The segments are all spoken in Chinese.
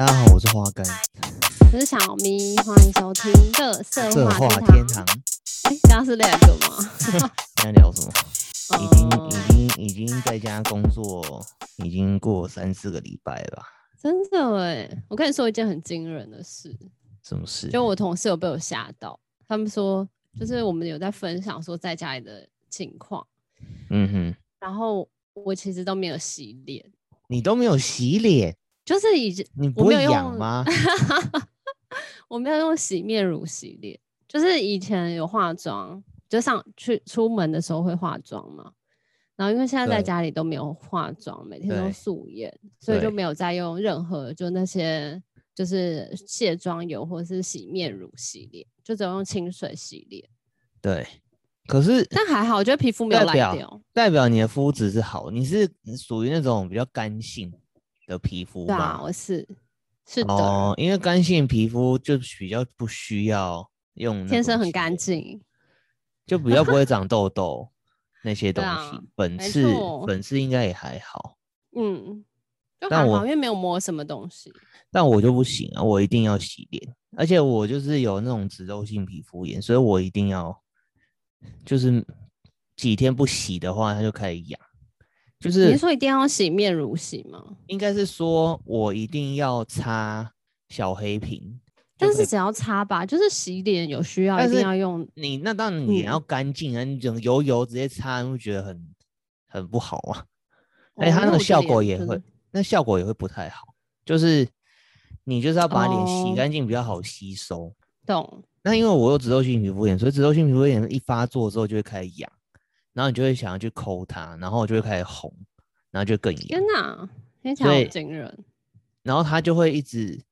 大家好，我是花根，我是小咪，欢迎收听《乐色话天堂》。哎，刚刚是两个吗？现在聊什么？已经已经已经在家工作，已经过三四个礼拜了吧？真的哎，我跟你说一件很惊人的事。什么事？就我同事有被我吓到，他们说，就是我们有在分享说在家里的情况。嗯哼。然后我其实都没有洗脸。你都没有洗脸？就是已经你不会痒吗？我没有用洗面乳洗脸，就是以前有化妆，就上去出门的时候会化妆嘛。然后因为现在在家里都没有化妆，每天都素颜，所以就没有再用任何就那些就是卸妆油或者是洗面乳洗脸，就只有用清水洗脸。对，可是但还好，我觉得皮肤没有烂掉，代表你的肤质是好，你是属于那种比较干性的皮肤吧？啊，我是是的，哦，因为干性皮肤就比较不需要用，天生很干净，就比较不会长痘 痘那些东西，啊、粉刺粉刺应该也还好，嗯，但我因为没有抹什么东西，但我就不行啊，我一定要洗脸，而且我就是有那种脂漏性皮肤炎，所以我一定要就是几天不洗的话，它就开始痒。就是你是说一定要洗面乳洗吗？应该是说我一定要擦小黑瓶，但是只要擦吧，就是洗脸有需要一定要用你那当然脸要干净啊，嗯、你整油油直接擦，你会觉得很很不好啊。哎、哦，它那个效果也会，那效果也会不太好。就是你就是要把脸洗干净，比较好吸收。哦、懂？那因为我有脂漏性皮肤炎，所以脂漏性皮肤炎一发作之后就会开始痒。然后你就会想要去抠它，然后就会开始红，然后就更痒。天哪，听起来好惊人。然后它就会一直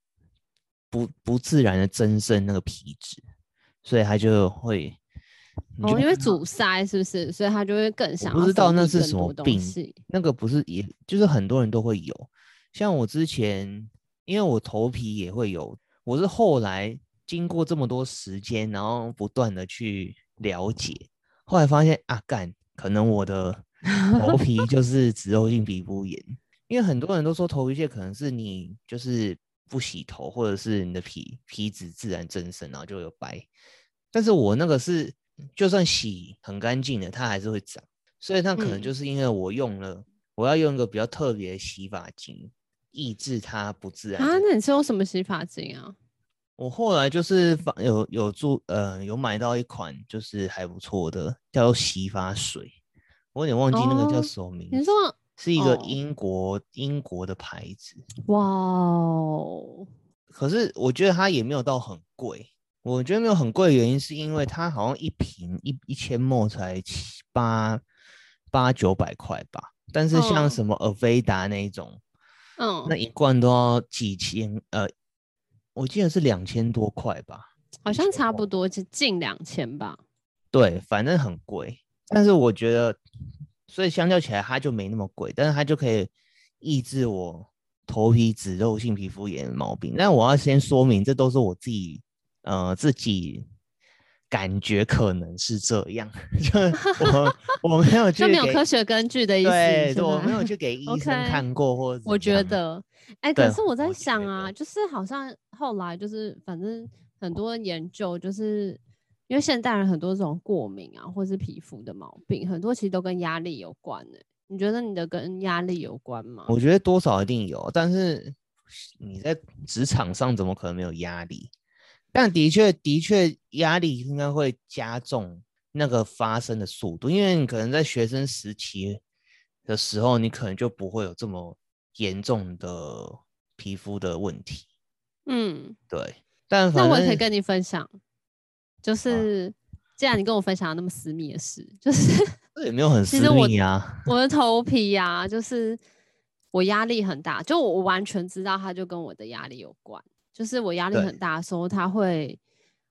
不不自然的增生那个皮脂，所以它就会就哦，因为阻塞是不是？所以它就会更想要。不知道那是什么病？那个不是也，也就是很多人都会有。像我之前，因为我头皮也会有，我是后来经过这么多时间，然后不断的去了解。后来发现啊，干，可能我的头皮 就是脂漏性皮肤炎，因为很多人都说头皮屑可能是你就是不洗头，或者是你的皮皮脂自然增生，然后就有白。但是我那个是就算洗很干净的，它还是会长，所以它可能就是因为我用了，嗯、我要用一个比较特别的洗发精，抑制它不自然。啊，那你是用什么洗发精啊？我后来就是有有住呃有买到一款就是还不错的叫做洗发水，我有点忘记那个叫什么名字。哦、你说是一个英国、哦、英国的牌子。哇哦！可是我觉得它也没有到很贵。我觉得没有很贵的原因是因为它好像一瓶一一千 ml 才七八八九百块吧。但是像什么 Aveda 那一种，嗯，那一罐都要几千呃。我记得是两千多块吧，好像差不多是近两千吧。对，反正很贵，但是我觉得，所以相较起来它就没那么贵，但是它就可以抑制我头皮脂肉性皮肤炎的毛病。但我要先说明，这都是我自己呃自己感觉可能是这样，就我 我没有就没有科学根据的意思，对，对我没有去给医生看过或者我觉得。哎、欸，可是我在想啊，就是好像后来就是反正很多研究，就是因为现代人很多这种过敏啊，或是皮肤的毛病，很多其实都跟压力有关的。你觉得你的跟压力有关吗？我觉得多少一定有，但是你在职场上怎么可能没有压力？但的确，的确压力应该会加重那个发生的速度，因为你可能在学生时期的时候，你可能就不会有这么。严重的皮肤的问题，嗯，对，但那我也可以跟你分享，就是、啊、既然你跟我分享了那么私密的事，就是这也没有很私密啊。我，我的 头皮呀、啊，就是我压力很大，就我完全知道它就跟我的压力有关，就是我压力很大的时候，它会，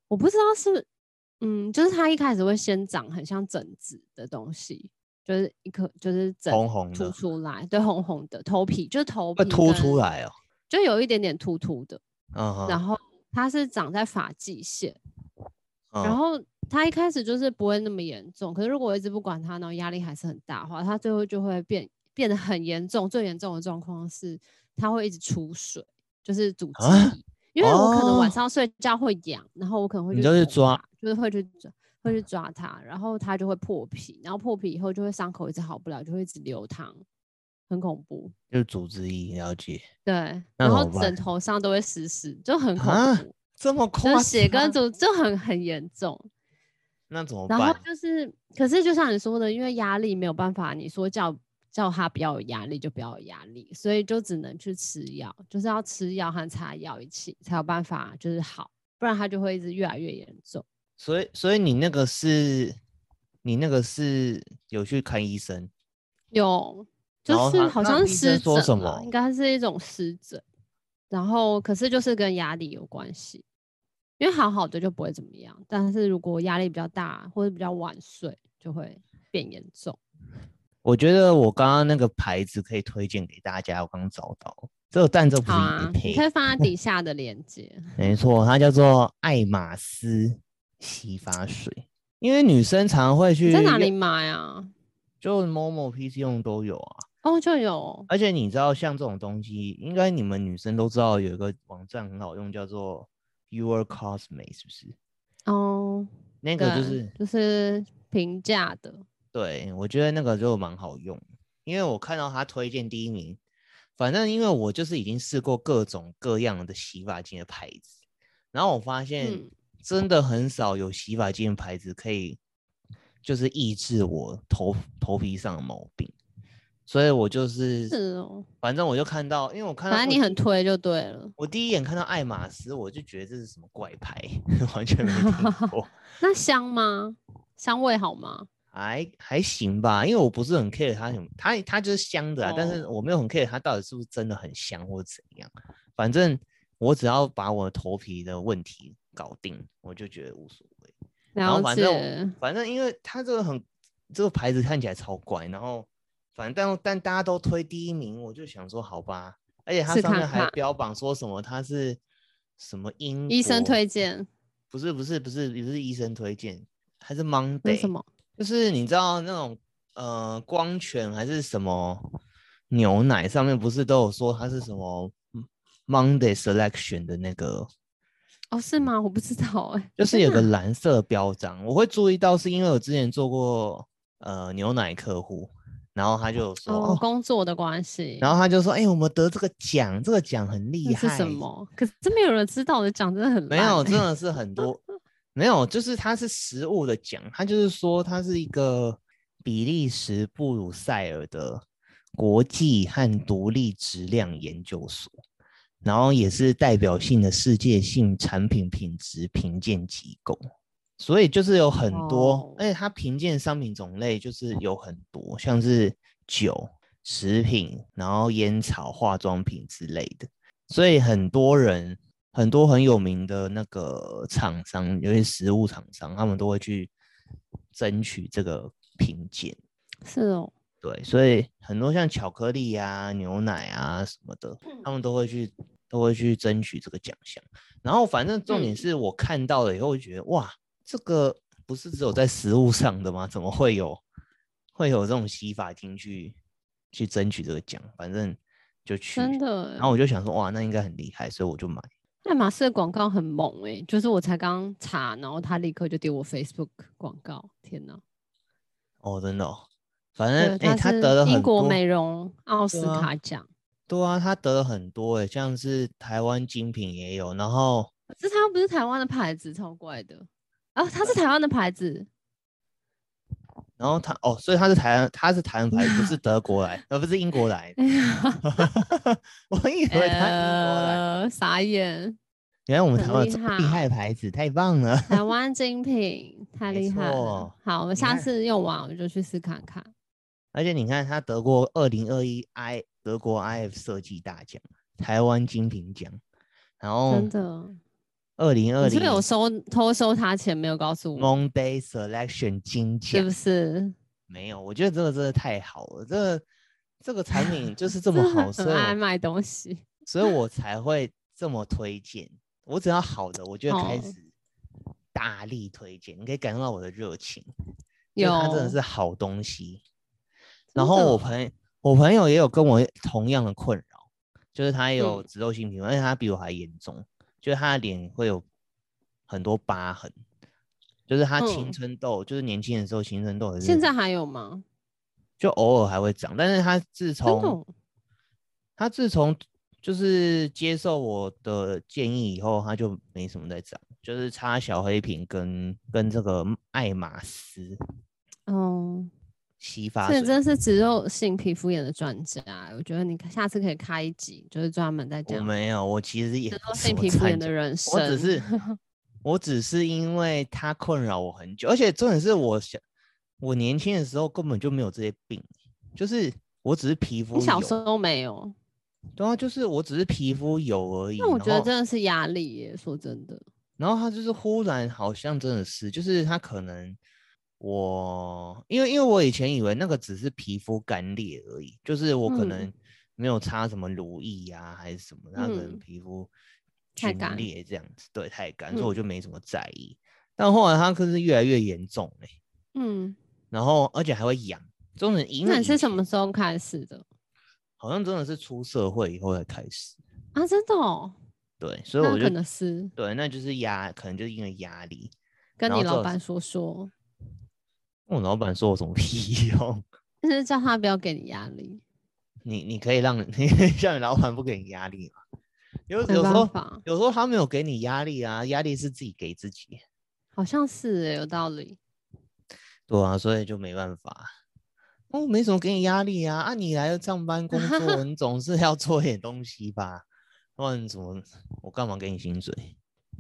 我不知道是，嗯，就是它一开始会先长很像疹子的东西。就是一颗，就是疹红红凸出来，对，红红的头皮，就是头皮凸出来哦，就有一点点凸凸的，嗯，然后它是长在发际线，然后它一开始就是不会那么严重，可是如果我一直不管它，然后压力还是很大的话，它最后就会变变得很严重。最严重的状况是它会一直出水，就是组织，啊、因为我可能晚上睡觉会痒，然后我可能会去就是抓，就是会去抓，会去抓它，然后它就会破皮，然后破皮以后就会伤口一直好不了，就会一直流汤，很恐怖。就是组织液，了解。对，然后枕头上都会湿湿，就很恐怖。啊、这么夸张？血跟组就很很严重。那怎么办？然后就是，可是就像你说的，因为压力没有办法，你说叫叫他不要有压力就不要有压力，所以就只能去吃药，就是要吃药和擦药一起才有办法就是好，不然他就会一直越来越严重。所以，所以你那个是，你那个是有去看医生？有，就是好像是湿疹，什么？应该是一种湿疹，然后可是就是跟压力有关系。因为好好的就不会怎么样，但是如果压力比较大或者比较晚睡，就会变严重。我觉得我刚刚那个牌子可以推荐给大家，我刚找到这个，但这不是业配，你可以放在底下的链接。没错，它叫做爱马仕洗发水，因为女生常会去在哪里买啊？就 Momo PC 用都有啊。哦，就有。而且你知道，像这种东西，应该你们女生都知道，有一个网站很好用，叫做。Your Cosme 是不是？哦，那个就是就是平价的。对，我觉得那个就蛮好用，因为我看到他推荐第一名。反正因为我就是已经试过各种各样的洗发精的牌子，然后我发现真的很少有洗发精的牌子可以就是抑制我头头皮上的毛病。所以我就是，是哦，反正我就看到，因为我看到，反正你很推就对了。我第一眼看到爱马仕，我就觉得这是什么怪牌，完全没听过。那香吗？香味好吗？还还行吧，因为我不是很 care 它什么，它它就是香的啊，哦，但是我没有很 care 它到底是不是真的很香或怎样。反正我只要把我的头皮的问题搞定，我就觉得无所谓。然后反正反正因为它这个很这个牌子看起来超怪，然后。反正但但大家都推第一名，我就想说好吧，而且它上面还标榜说什么它是什么英医生推荐，不是不是不是不是医生推荐，还是 Monday 什么？就是你知道那种呃光泉还是什么牛奶上面不是都有说它是什么 Monday Selection 的那个？哦，是吗？我不知道哎、欸，就是有个 蓝色标章，我会注意到是因为我之前做过呃牛奶客户。然后他就说，哦，工作的关系。然后他就说，哎、欸，我们得这个奖，这个奖很厉害。是什么？可是真没有人知道我的奖，真的很没有，真的是很多，没有，就是它是食物的奖，它就是说它是一个比利时布鲁塞尔的国际和独立质量研究所，然后也是代表性的世界性产品品质评鉴机构。所以就是有很多，oh. 而且它评鉴商品种类就是有很多，像是酒、食品，然后烟草、化妆品之类的。所以很多人，很多很有名的那个厂商，有些食物厂商，他们都会去争取这个评鉴。是哦，对，所以很多像巧克力啊、牛奶啊什么的，他们都会去，都会去争取这个奖项。然后反正重点是我看到了以后，觉得、嗯、哇。这个不是只有在食物上的吗？怎么会有会有这种洗发精去去争取这个奖？反正就去，真的。然后我就想说，哇，那应该很厉害，所以我就买。爱马仕的广告很猛哎、欸，就是我才刚查，然后他立刻就丢我 Facebook 广告，天哪！哦，真的、哦，反正哎，他得了英国美容奥斯卡奖。对啊，他得了很多哎、欸，像是台湾精品也有，然后这他不是台湾的牌子，超怪的。啊！他是台湾的牌子，然后他哦，所以他是台湾，他是台湾牌子，不是德国来，而不是英国来的。我以为他英国来、呃，傻眼。原来我们台湾厉害的牌子，太棒了！台 湾精品太厉害了。好，我们下次用完我们就去试看看。而且你看，他得过二零二一 i 德国 iF 设计大奖、台湾精品奖，然后真的。二零二零，是不是有收偷收他钱没有告诉我？Monday Selection 金奖是不是？没有，我觉得这个真的太好了，这个这个产品 就是这么好，所以爱卖东西，所以我才会这么推荐。我只要好的，我就开始大力推荐。你可以感受到我的热情，有它真的是好东西。然后我朋友我朋友也有跟我同样的困扰。就是他有脂漏性皮肤，而且他比我还严重，就是他的脸会有很多疤痕，就是他青春痘，就是年轻的时候青春痘，现在还有吗？就偶尔还会长，但是他自从他自从就是接受我的建议以后，他就没什么在长，就是擦小黑瓶跟跟这个爱马仕，哦。洗发水，这真是脂漏性皮肤炎的专家。我觉得你下次可以开一集，就是专门在讲。我没有，我其实也脂漏性皮肤炎的人生。我只是，我只是因为他困扰我很久，而且重点是我想，我年轻的时候根本就没有这些病，就是我只是皮肤。你小时候没有？对啊，就是我只是皮肤有而已。那我觉得真的是压力耶，说真的。然后他就是忽然好像真的是，就是他可能。我因为因为我以前以为那个只是皮肤干裂而已，就是我可能没有擦什么乳液呀、还是什么，它可能皮肤太干裂这样子，对，太干，所以我就没什么在意。嗯、但后来它可是越来越严重嘞，嗯，然后而且还会痒，真的。那你是什么时候开始的？好像真的是出社会以后才开始啊，真的哦。对，所以我就可能是对，那就是压，可能就是因为压力。跟你老板说说。我老板说我什么屁用？就是叫他不要给你压力。你你可以让你 叫你老板不给你压力吗？有有时候有时候他没有给你压力啊，压力是自己给自己。好像是有道理。对啊，所以就没办法。哦，没什么给你压力啊啊！你来上班工作，你总是要做点东西吧？不然怎么我干嘛给你薪水？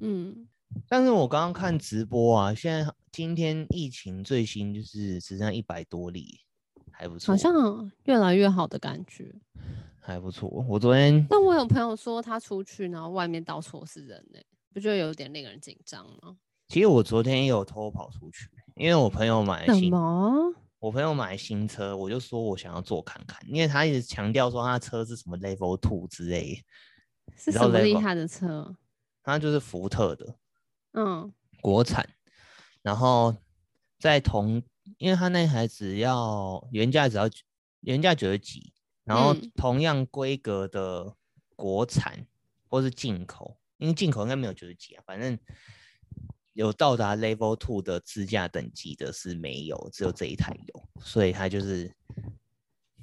嗯。但是我刚刚看直播啊，现在今天疫情最新就是只剩一百多例，还不错，好像越来越好的感觉，还不错。我昨天，但我有朋友说他出去，然后外面到处是人呢，不觉得有点令人紧张吗？其实我昨天也有偷跑出去，因为我朋友买新，什么？我朋友买新车，我就说我想要坐看看，因为他一直强调说他车是什么 Level Two 之类，是什么厉害的车？他就是福特的。嗯，国产，然后在同，因为他那台只要原价只要原价九十几，然后同样规格的国产或是进口，因为进口应该没有九十几啊，反正有到达 Level Two 的自驾等级的是没有，只有这一台有，所以他就是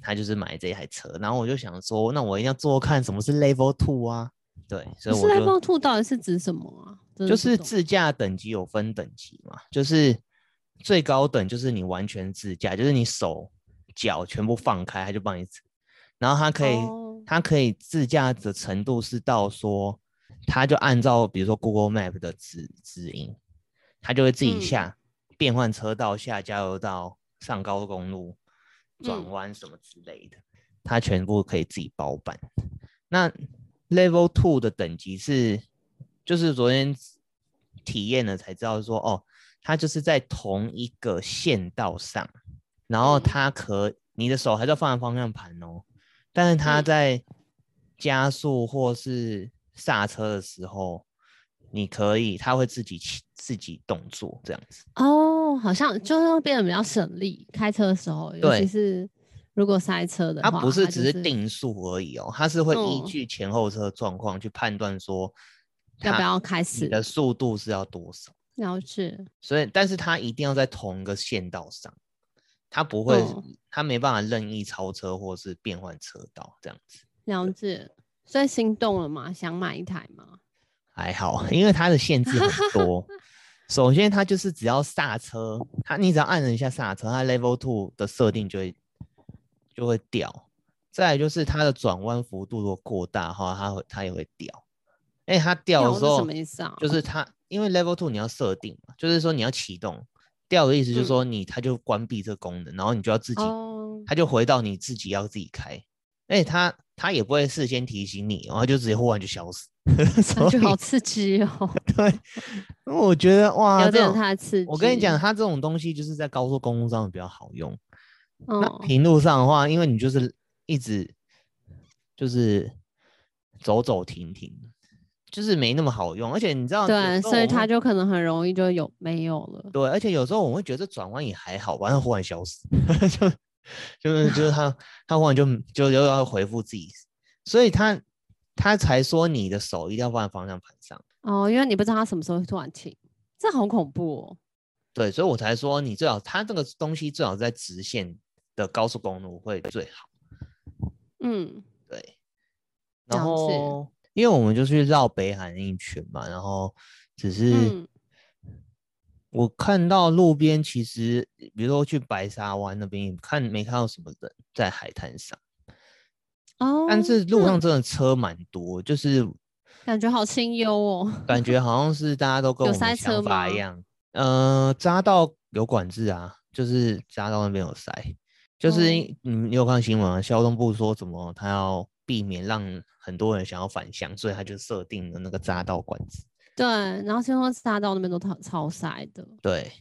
他就是买这一台车，然后我就想说，那我一定要做看什么是 Level Two 啊。对，所以我 Level Two 到底是指什么啊？就是自驾等级有分等级嘛，就是最高等就是你完全自驾，就是你手脚全部放开，他就帮你，然后他可以，他可以自驾的程度是到说，他就按照比如说 Google Map 的指指引，他就会自己下变换车道、下加油道、上高速公路、转弯什么之类的，他全部可以自己包办。那 Level Two 的等级是，就是昨天体验了才知道说，哦，它就是在同一个线道上，然后它可，你的手还是要放在方向盘哦，但是它在加速或是刹车的时候，你可以，它会自己起自己动作这样子。哦，好像就是会变得比较省力，开车的时候，尤其是。如果塞车的话，它不是只是定速而已哦，它是会依据前后车状况去判断说要不要开始，你的速度是要多少。了解。所以，但是它一定要在同一个线道上，它不会，它没办法任意超车或是变换车道这样子。了解。所以心动了吗？想买一台吗？还好，因为它的限制很多。首先，它就是只要刹车，它你只要按了一下刹车，它 Level Two 的设定就会。就会掉，再来就是它的转弯幅度如果过大的话，它会它也会掉。哎，它掉的时候，什么意思啊？就是它因为 Level Two 你要设定嘛，就是说你要启动，掉的意思就是说你它就关闭这个功能，嗯、然后你就要自己，它就回到你自己要自己开。哎，它它也不会事先提醒你，然后就直接忽然就消失，感觉好刺激哦。对，因为我觉得哇，有点太刺激。我跟你讲，它这种东西就是在高速公路上比较好用。那平路上的话，因为你就是一直就是走走停停，就是没那么好用，而且你知道，对，所以它就可能很容易就有没有了。对，而且有时候我会觉得转弯也还好，完了忽然消失，就就是就是它 它忽然就就又要回复自己，所以它他才说你的手一定要放在方向盘上。哦，因为你不知道他什么时候会突然停，这好恐怖哦。对，所以我才说你最好，他这个东西最好在直线的高速公路会最好。嗯，对。然后，因为我们就去绕北海那一圈嘛，然后只是、嗯、我看到路边，其实比如说去白沙湾那边，看没看到什么人在海滩上。哦。但是路上真的车蛮多，就是感觉好清幽哦。感觉好像是大家都跟我们想法一样。呃，匝道有管制啊，就是匝道那边有塞，就是你、嗯、你有看新闻啊？交通部说什么，他要避免让很多人想要返乡，所以他就设定了那个匝道管制。对，然后听说匝道那边都超超塞的。对，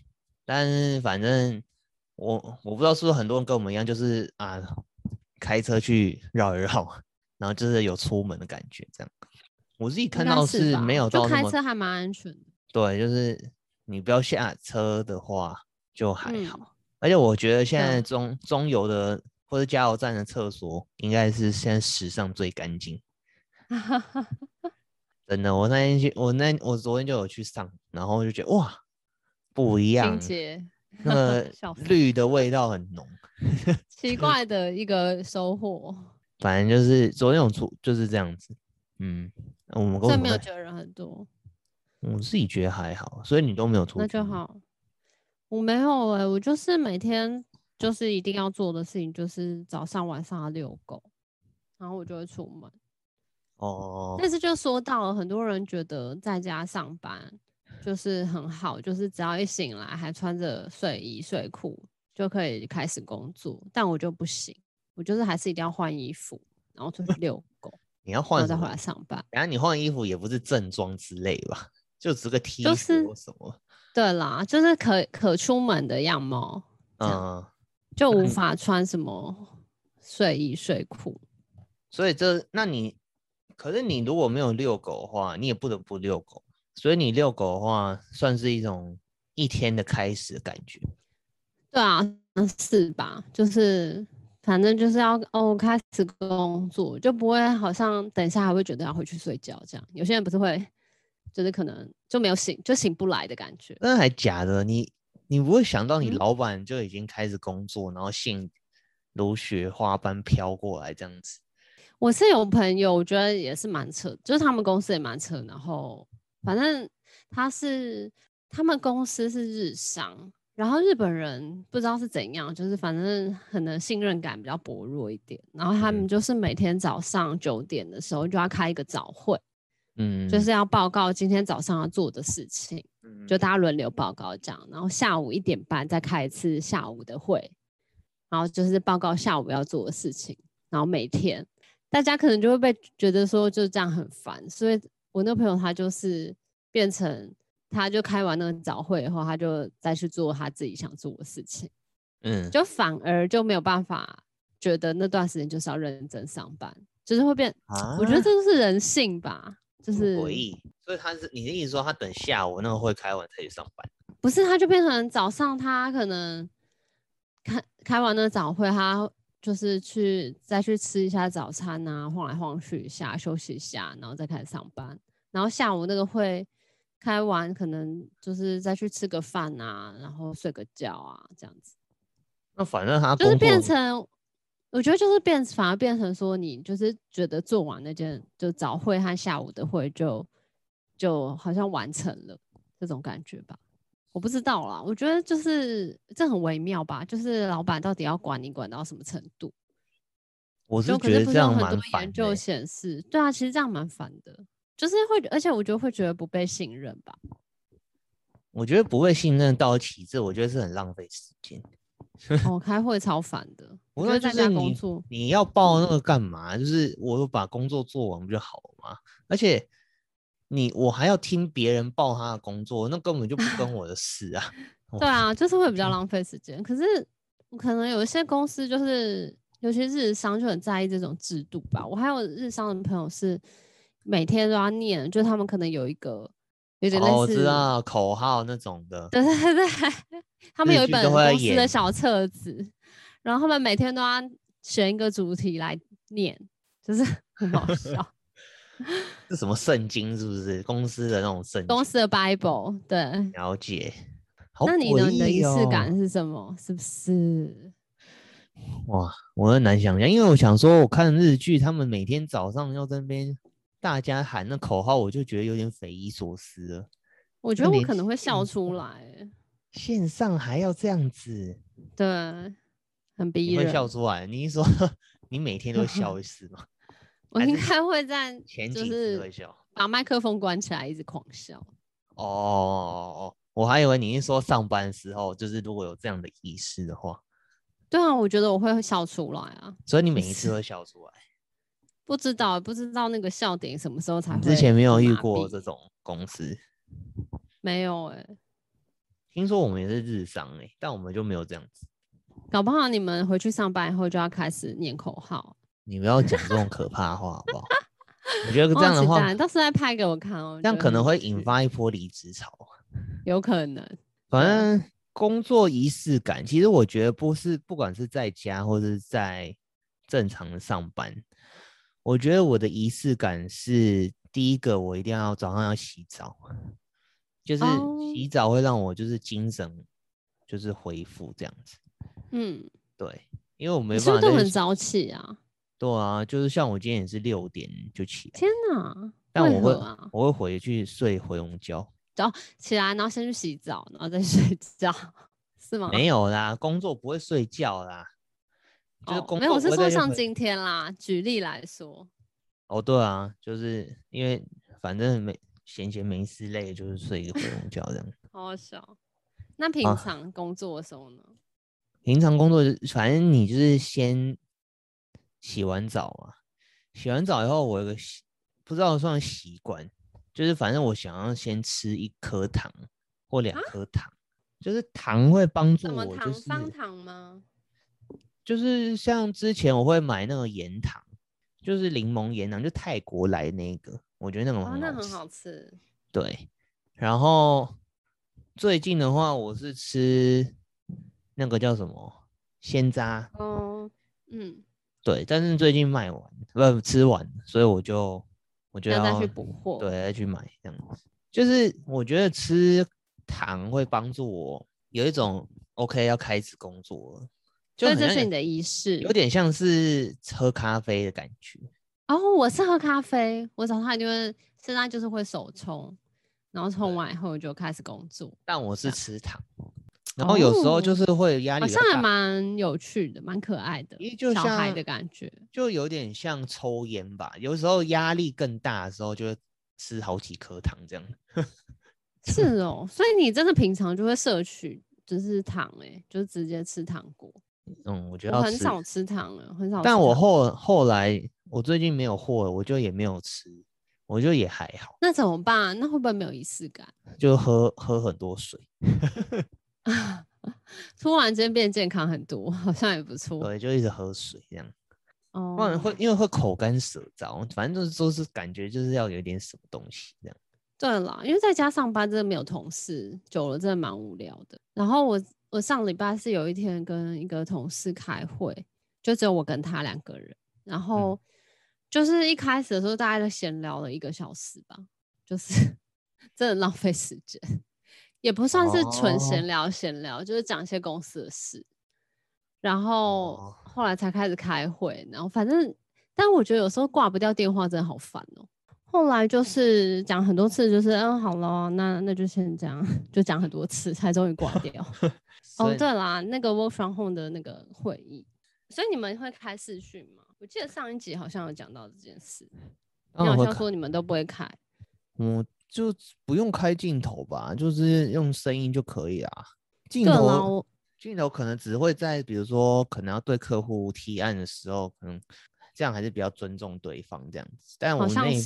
但是反正我我不知道是不是很多人跟我们一样，就是啊，开车去绕一绕，然后就是有出门的感觉这样。我自己看到是没有就开车还蛮安全的。对，就是。你不要下车的话就还好，嗯、而且我觉得现在中、嗯、中游的或者加油站的厕所应该是现在史上最干净。真的，我那天去，我那我昨天就有去上，然后就觉得哇，不一样，那个 绿的味道很浓，奇 怪的一个收获。反正就是昨天有出就是这样子，嗯，我们公司没有觉得人很多。我自己觉得还好，所以你都没有出。那就好。我没有哎、欸，我就是每天就是一定要做的事情，就是早上晚上要遛狗，然后我就会出门。哦。但是就说到了，很多人觉得在家上班就是很好，就是只要一醒来还穿着睡衣睡裤就可以开始工作，但我就不行，我就是还是一定要换衣服，然后出去 遛狗。你要换，再回来上班。然后你换衣服也不是正装之类吧？就只个 T 恤什么、就是？对啦，就是可可出门的样貌，嗯，就无法穿什么睡衣睡裤。所以这，那你，可是你如果没有遛狗的话，你也不得不遛狗。所以你遛狗的话，算是一种一天的开始的感觉。对啊，是吧？就是反正就是要哦开始工作，就不会好像等一下还会觉得要回去睡觉这样。有些人不是会。就是可能就没有醒，就醒不来的感觉。那还假的？你你不会想到你老板就已经开始工作，嗯、然后信如雪花般飘过来这样子？我是有朋友，我觉得也是蛮扯，就是他们公司也蛮扯。然后反正他是他们公司是日商，然后日本人不知道是怎样，就是反正可能信任感比较薄弱一点。然后他们就是每天早上九点的时候就要开一个早会。嗯，就是要报告今天早上要做的事情，嗯、就大家轮流报告这样，然后下午一点半再开一次下午的会，然后就是报告下午要做的事情，然后每天大家可能就会被觉得说就这样很烦，所以我那个朋友他就是变成他就开完那个早会以后，他就再去做他自己想做的事情，嗯，就反而就没有办法觉得那段时间就是要认真上班，就是会变，啊、我觉得这就是人性吧。就是诡异，所以他是你的意思说，他等下午那个会开完才去上班？不是，他就变成早上，他可能开开完那个早会，他就是去再去吃一下早餐啊，晃来晃去一下，休息一下，然后再开始上班。然后下午那个会开完，可能就是再去吃个饭啊，然后睡个觉啊，这样子。那反正他就是变成。我觉得就是变，反而变成说，你就是觉得做完那件就早会和下午的会就就好像完成了这种感觉吧。我不知道啦，我觉得就是这很微妙吧。就是老板到底要管你管到什么程度？我是觉得这样蛮烦的。研究显示，对啊，其实这样蛮烦的，就是会，而且我觉得会觉得不被信任吧。我觉得不被信任到极致，我觉得是很浪费时间。哦，开会超烦的。我觉得在家工作，你要报那个干嘛？就是我把工作做完不就好了吗？而且你我还要听别人报他的工作，那根本就不跟 我的事啊。对啊，就是会比较浪费时间。可是可能有一些公司就是，尤其是日商就很在意这种制度吧。我还有日商的朋友是每天都要念，就他们可能有一个有点类似、哦、我知道口号那种的。对对对。他们有一本公司的小册子，然后他们每天都要选一个主题来念，就是 很好笑。是什么圣经？是不是公司的那种圣经？公司的 Bible，对，了解。哦、那你的你的仪式感是什么？是不是？哇，我很难想象，因为我想说，我看日剧，他们每天早上要在那边大家喊那口号，我就觉得有点匪夷所思了。我觉得我可能会笑出来。线上还要这样子？对，很逼人。会笑出来？你是说你每天都笑一次吗？我应该会在前几次会笑，把麦克风关起来，一直狂笑。哦哦。我还以为你是说上班的时候，就是如果有这样的仪式的话，对啊，我觉得我会笑出来啊。所以你每一次都会笑出来？不知道，不知道那个笑点什么时候才会。之前没有遇过这种公司，没有哎、欸。听说我们也是日商哎、欸，但我们就没有这样子。搞不好你们回去上班以后就要开始念口号。你不要讲这种可怕的话好不好？我觉得这样的话，到时候再拍给我看哦。这样可能会引发一波离职潮。有可能，反正工作仪式感，其实我觉得不是，不管是在家或者是在正常的上班，我觉得我的仪式感是第一个，我一定要早上要洗澡，就是洗澡会让我就是精神就是恢复这样子。嗯，对，因为我没办法，是不是都很早起啊？对啊，就是像我今天也是六点就起。天哪！但我会，啊、我会回去睡回笼觉。早起来，然后先去洗澡，然后再睡觉，是吗？没有啦，工作不会睡觉啦。就是工作、哦、没有，我是说像今天啦。举例来说。哦，对啊，就是因为反正没闲闲没事累，就是睡一个回笼觉这样。好好笑。那平常工作的时候呢？啊、平常工作，反正你就是先洗完澡啊，洗完澡以后，我有个习不知道算习惯。就是反正我想要先吃一颗糖或两颗糖，啊、就是糖会帮助我，就是方糖吗？就是像之前我会买那个盐糖，就是柠檬盐糖，就泰国来那个，我觉得那个很好吃，哦、那很好吃。对，然后最近的话，我是吃那个叫什么鲜渣。哦，嗯，对，但是最近卖完，不吃完，所以我就。我就要，要再去补货，对，再去买这样子。就是我觉得吃糖会帮助我有一种 OK 要开始工作了，就这是你的仪式，有点像是喝咖啡的感觉。哦，我是喝咖啡，我早上一定会现在就是会手冲，然后冲完以后就开始工作。但我是吃糖。然后有时候就是会压力，好像还蛮有趣的，蛮可爱的，小孩的感觉，就有点像抽烟吧。有时候压力更大的时候，就会吃好几颗糖这样。是哦，所以你真的平常就会摄取就是糖哎、欸，就直接吃糖果。嗯，我觉得我很少吃糖了，很少。但我后后来我最近没有货了，我就也没有吃，我觉得也还好。那怎么办？那会不会没有仪式感？就喝喝很多水。啊！突然间变健康很多，好像也不错。对，就一直喝水这样。哦，不然会因为会口干舌燥，反正就是都是感觉就是要有点什么东西这样。对啦，因为在家上班真的没有同事，久了真的蛮无聊的。然后我我上礼拜是有一天跟一个同事开会，就只有我跟他两个人。然后就是一开始的时候，大概就闲聊了一个小时吧，就是 真的浪费时间。也不算是纯闲聊，闲聊、oh. 就是讲一些公司的事，然后后来才开始开会，然后反正，但我觉得有时候挂不掉电话真的好烦哦。后来就是讲很多次，就是嗯好了，那那就先这样，就讲很多次才终于挂掉。哦以，对啦，那个 work from home 的那个会议，所以你们会开视讯吗？我记得上一集好像有讲到这件事，你好像说你们都不会开，嗯。就不用开镜头吧，就是用声音就可以啊。镜头镜头可能只会在比如说可能要对客户提案的时候，可能这样还是比较尊重对方这样子。但我内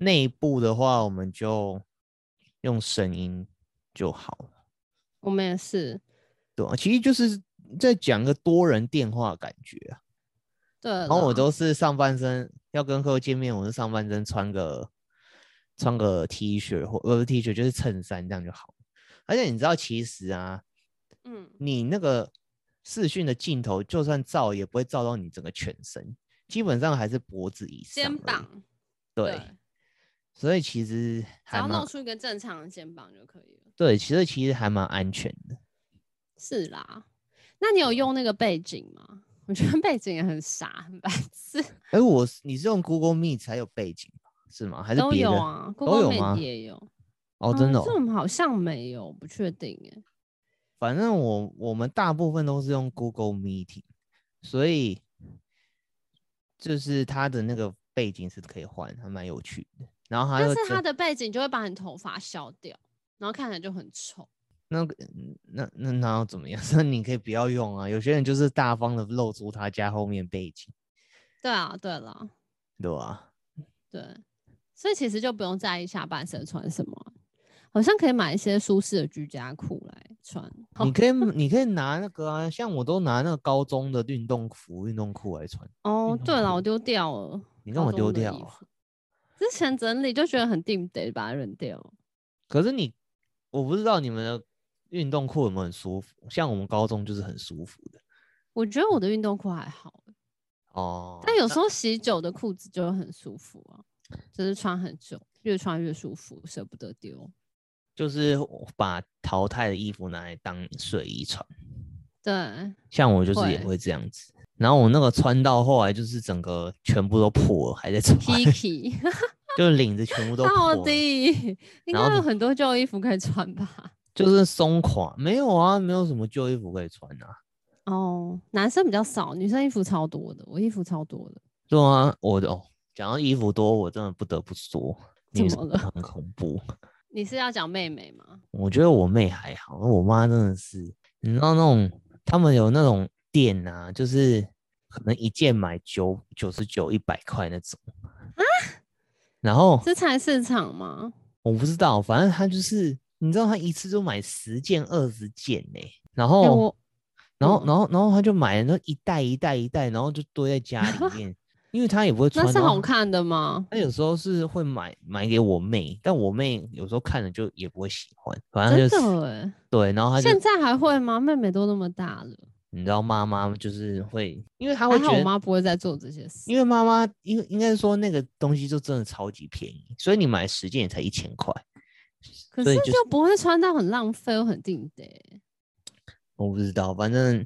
内部的话，我们就用声音就好了。我们也是，对，其实就是在讲个多人电话感觉啊。对，然后我都是上半身要跟客户见面，我是上半身穿个。穿个 T 恤或不是 T 恤，就是衬衫这样就好。而且你知道，其实啊，嗯，你那个视讯的镜头，就算照也不会照到你整个全身，基本上还是脖子以上。肩膀。对，所以其实只要弄出一个正常的肩膀就可以了。对，其实其实还蛮安全的。是啦，那你有用那个背景吗？我觉得背景也很傻，很白痴。哎、欸，我你是用 Google Meet 才有背景是吗？还是都有啊？Google Meet 也有。哦，真的、哦？这种好像没有，不确定哎。反正我我们大部分都是用 Google Meeting，所以就是它的那个背景是可以换，还蛮有趣的。然后它，但是它的背景就会把你头发削掉，然后看起来就很丑。那，那那那要怎么样？那你可以不要用啊。有些人就是大方的露出他家后面背景。对啊，对了，对啊，对，所以其实就不用在意下半身穿什么，好像可以买一些舒适的居家裤来穿。你可以，你可以拿那个啊，像我都拿那个高中的运动服、运动裤来穿。哦，对了，我丢掉了。你干嘛丢掉啊？之前整理就觉得很定得把它扔掉。可是你，我不知道你们的。运动裤有没有很舒服？像我们高中就是很舒服的。我觉得我的运动裤还好哦，但有时候洗久的裤子就会很舒服啊，就是穿很久，越穿越舒服，舍不得丢。就是把淘汰的衣服拿来当睡衣穿。对，像我就是也会这样子。然后我那个穿到后来就是整个全部都破了，还在穿。就领子全部都破了。到 底应该有很多旧衣服可以穿吧？就是松垮，没有啊，没有什么旧衣服可以穿啊。哦，男生比较少，女生衣服超多的，我衣服超多的。对啊，我的哦，讲到衣服多，我真的不得不说，怎么了？很恐怖。你是要讲妹妹吗？我觉得我妹还好，我妈真的是，你知道那种他们有那种店啊，就是可能一件买九九十九、一百块那种啊。然后是菜市场吗？我不知道，反正他就是。你知道他一次就买十件、二十件呢、欸，然后、欸，然后，然后，然后他就买了那一袋一袋一袋，然后就堆在家里面，因为他也不会穿。那是好看的吗？他有时候是会买买给我妹，但我妹有时候看了就也不会喜欢，反正就是对，然后他现在还会吗？妹妹都那么大了，你知道妈妈就是会，因为她会觉得我妈不会再做这些事，因为妈妈应应该说那个东西就真的超级便宜，所以你买十件也才一千块。可是就不会穿到很浪费又很定的、欸。我不知道，反正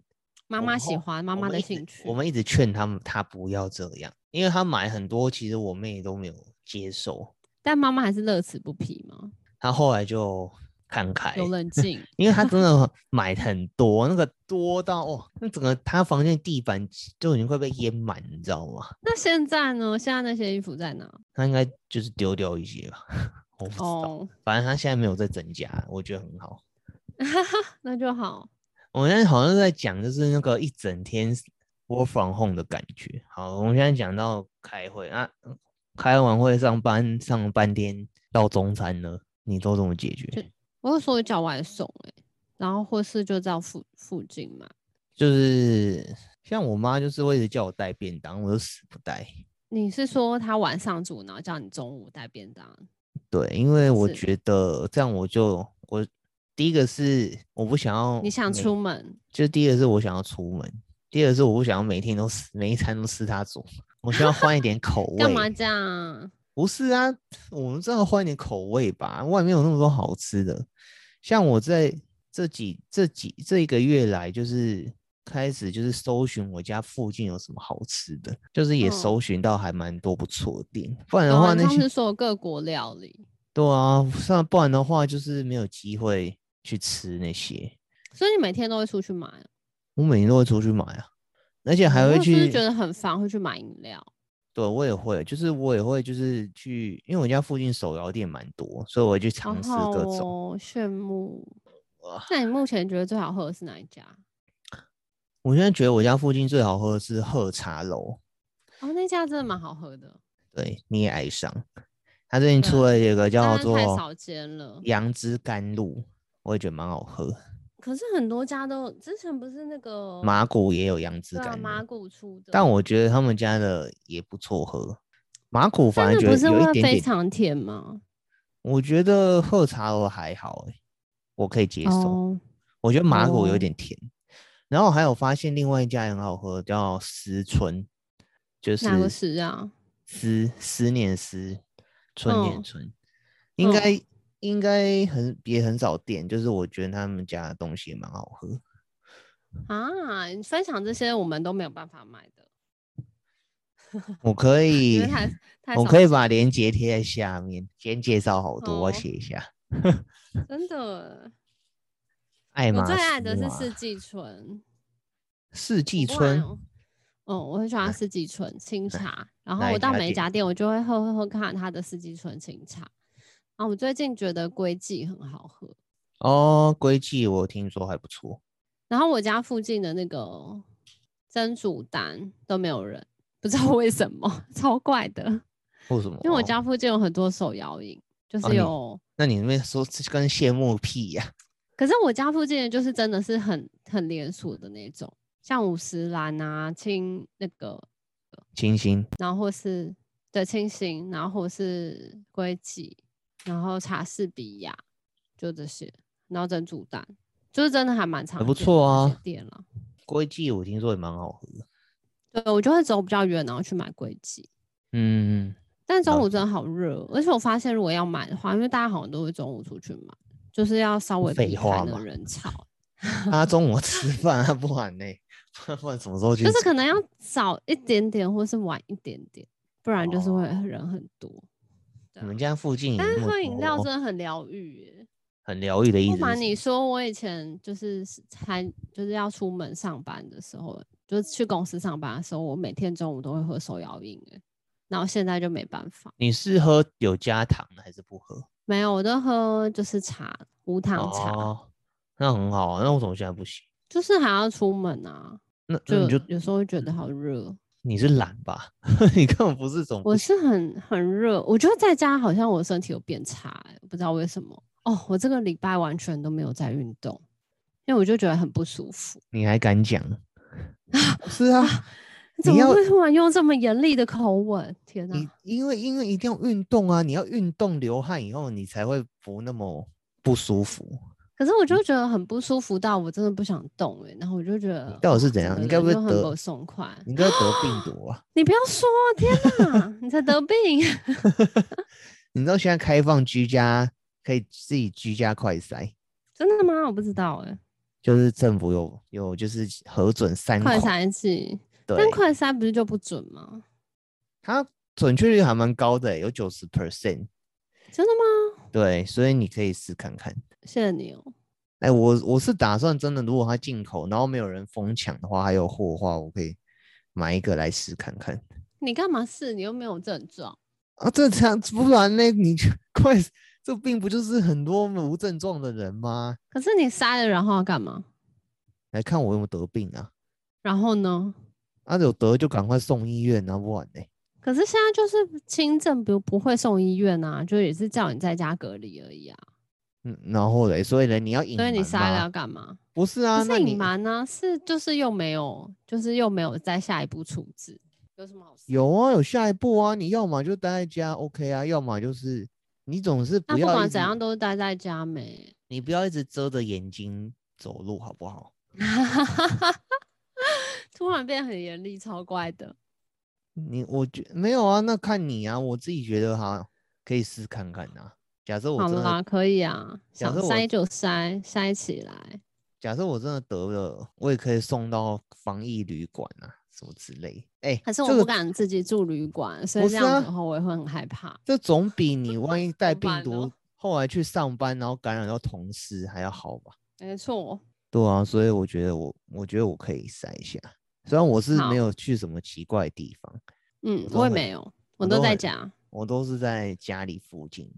妈妈喜欢妈妈的兴趣。我们一直劝他们，他不要这样，因为他买很多，其实我妹都没有接受。但妈妈还是乐此不疲嘛？他后来就看开，有冷 静，因为他真的 买很多，那个多到哦，那整个他房间地板就已经快被淹满，你知道吗？那现在呢？现在那些衣服在哪？他应该就是丢掉一些吧。我不知道，oh. 反正他现在没有在增加，我觉得很好。那就好。我现在好像在讲，就是那个一整天 work from home 的感觉。好，我们现在讲到开会啊，开完会上班上半天到中餐了，你都怎么解决？我有时候叫外送哎、欸，然后或是就在附附近嘛。就是像我妈就是会一直叫我带便当，我就死不带。你是说她晚上煮，然后叫你中午带便当？对，因为我觉得这样我就我第一个是我不想要你想出门，就第一个是我想要出门，第二个是我不想要每天都吃每一餐都吃他煮，我需要换一点口 味。干嘛这样？不是啊，我们正好换一点口味吧。外面有那么多好吃的，像我在这几这几这一个月来就是。开始就是搜寻我家附近有什么好吃的，就是也搜寻到还蛮多不错的店。不然的话，那些是说各国料理。对啊，不然的话就是没有机会去吃那些。所以你每天都会出去买？我每天都会出去买啊，而且还会去。觉得很烦，会去买饮料？对，我也会，就是我也会，就是去，因为我家附近手摇店蛮多，所以我会去尝试各种。哦，羡慕。那你目前觉得最好喝的是哪一家？我现在觉得我家附近最好喝的是喝茶楼，哦，那家真的蛮好喝的。对，你也爱上。他最近出了一个叫做太少见了杨枝甘露，我也觉得蛮好喝。可是很多家都之前不是那个麻古也有杨枝甘露，麻古出的，但我觉得他们家的也不错喝。麻古反而觉得有一点点非常甜吗？我觉得喝茶都还好，欸，我可以接受。哦，我觉得麻古有点甜。哦然后还有发现另外一家很好喝，叫思春，就是哪个思啊？思思念思，春年春，应该应该很也很少店，就是我觉得他们家的东西也蛮好喝。啊，你分享这些我们都没有办法买的。我可以，我可以把链接贴在下面。先介绍好多，哦、我写一下。真的，爱马，我最爱的是四季春。四季春，哦，我很喜欢四季春清茶。然后我到每一家店，我就会喝喝喝看它的四季春清茶。然后我最近觉得龟记很好喝。哦，龟记我听说还不错。然后我家附近的那个蒸煮蛋都没有人，不知道为什么，超怪的。为什么？因为我家附近有很多手摇饮，就是有。啊、那你那边说跟羡慕屁呀、啊？可是我家附近的就是真的是很很连锁的那种，像五十岚啊、清那个清新，然后或是对清新，然后或是龟记，然后查士比亚，就这些，然后珍珠蛋。就是真的还蛮长，不错啊。店了，龟记我听说也蛮好喝的。对，我就会走比较远，然后去买龟记。嗯，但中午真的好热，而且我发现如果要买的话，因为大家好像都会中午出去买，就是要稍微避开那个人潮。他中午吃饭，他不管呢，不然什么时候去？就是可能要早一点点，或是晚一点点，不然就是会人很多。哦、你们家附近，但是喝饮料真的很疗愈耶。很疗愈的意思。不瞒你说，我以前就是还就是要出门上班的时候，就是去公司上班的时候，我每天中午都会喝手摇饮。然后现在就没办法。你是喝有加糖的还是不喝？没有，我都喝就是茶，无糖茶。哦，那很好啊。那为什么现在不行？就是还要出门啊。那就有时候会觉得好热。你是懒吧？你根本不是总。我是很很热，我觉得在家好像我身体有变差，不知道为什么。哦，我这个礼拜完全都没有在运动，因为我就觉得很不舒服。你还敢讲？是啊，你怎么会突然用这么严厉的口吻？天哪！因为因为一定要运动啊，你要运动流汗以后，你才会不那么不舒服。可是我就觉得很不舒服到我真的不想动哎、欸，然后我就觉得到底是怎样？你该不会得松快？你应该得病毒啊！你不要说，天哪，你才得病！你知道现在开放居家？可以自己居家快筛，真的吗？我不知道哎、欸。就是政府有有就是核准三快筛剂，但快筛不是就不准吗？它准确率还蛮高的、欸，有九十 percent。真的吗？对，所以你可以试看看。谢谢你哦。哎、欸，我我是打算真的，如果它进口，然后没有人疯抢的话，还有货的话，我可以买一个来试看看。你干嘛试？你又没有症状啊？正常不然呢？你就 快。这病不就是很多无症状的人吗？可是你杀了，然后要干嘛？来看我有没有得病啊？然后呢？啊，有得就赶快送医院啊，不然呢？可是现在就是轻症，不不会送医院啊，就也是叫你在家隔离而已啊。嗯，然后嘞，所以呢，你要隐瞒？所以你杀了要干嘛？不是啊，不是隐瞒啊，是就是又没有，就是又没有再下一步处置，有什么好？有啊，有下一步啊，你要么就待在家，OK 啊，要么就是。你总是不要，不管怎样都待在家没。你不要一直遮着眼睛走路，好不好？突然变很严厉，超怪的。你我觉没有啊，那看你啊。我自己觉得哈，可以试看看啊。假设我真的好啦，可以啊。想筛就筛，筛起来。假设我真的得了，我也可以送到防疫旅馆啊。什么之类，哎、欸，可是我不敢自己住旅馆，这个，所以这样子的话我也会很害怕。这总比你 万一带病毒后来去上班，然后感染到同事还要好吧？没错。对啊，所以我觉得我，我觉得我可以筛一下。虽然我是没有去什么奇怪的地方，嗯，我，我也没有，我都在家，我都是在家里附近。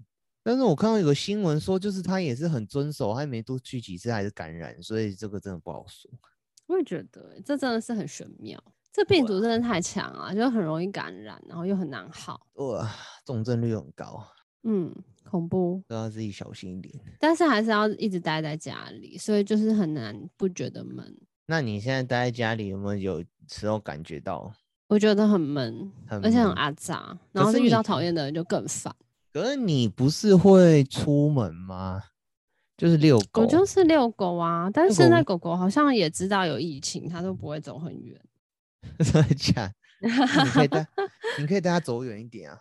但是我看到有个新闻说，就是他也是很遵守，他没多去几次还是感染，所以这个真的不好说。我也觉得，这真的是很玄妙。这病毒真的太强了，就很容易感染，然后又很难好。哇，重症率很高。嗯，恐怖，都要自己小心一点。但是还是要一直待在家里，所以就是很难不觉得闷。那你现在待在家里有没有有时候感觉到？我觉得很闷，而且很阿杂，然后是遇到讨厌的人就更烦。可是你不是会出门吗？就是遛狗。我就是遛狗啊，但是现在狗狗好像也知道有疫情，它都不会走很远。真的假？你可以带，你可以带它走远一点啊。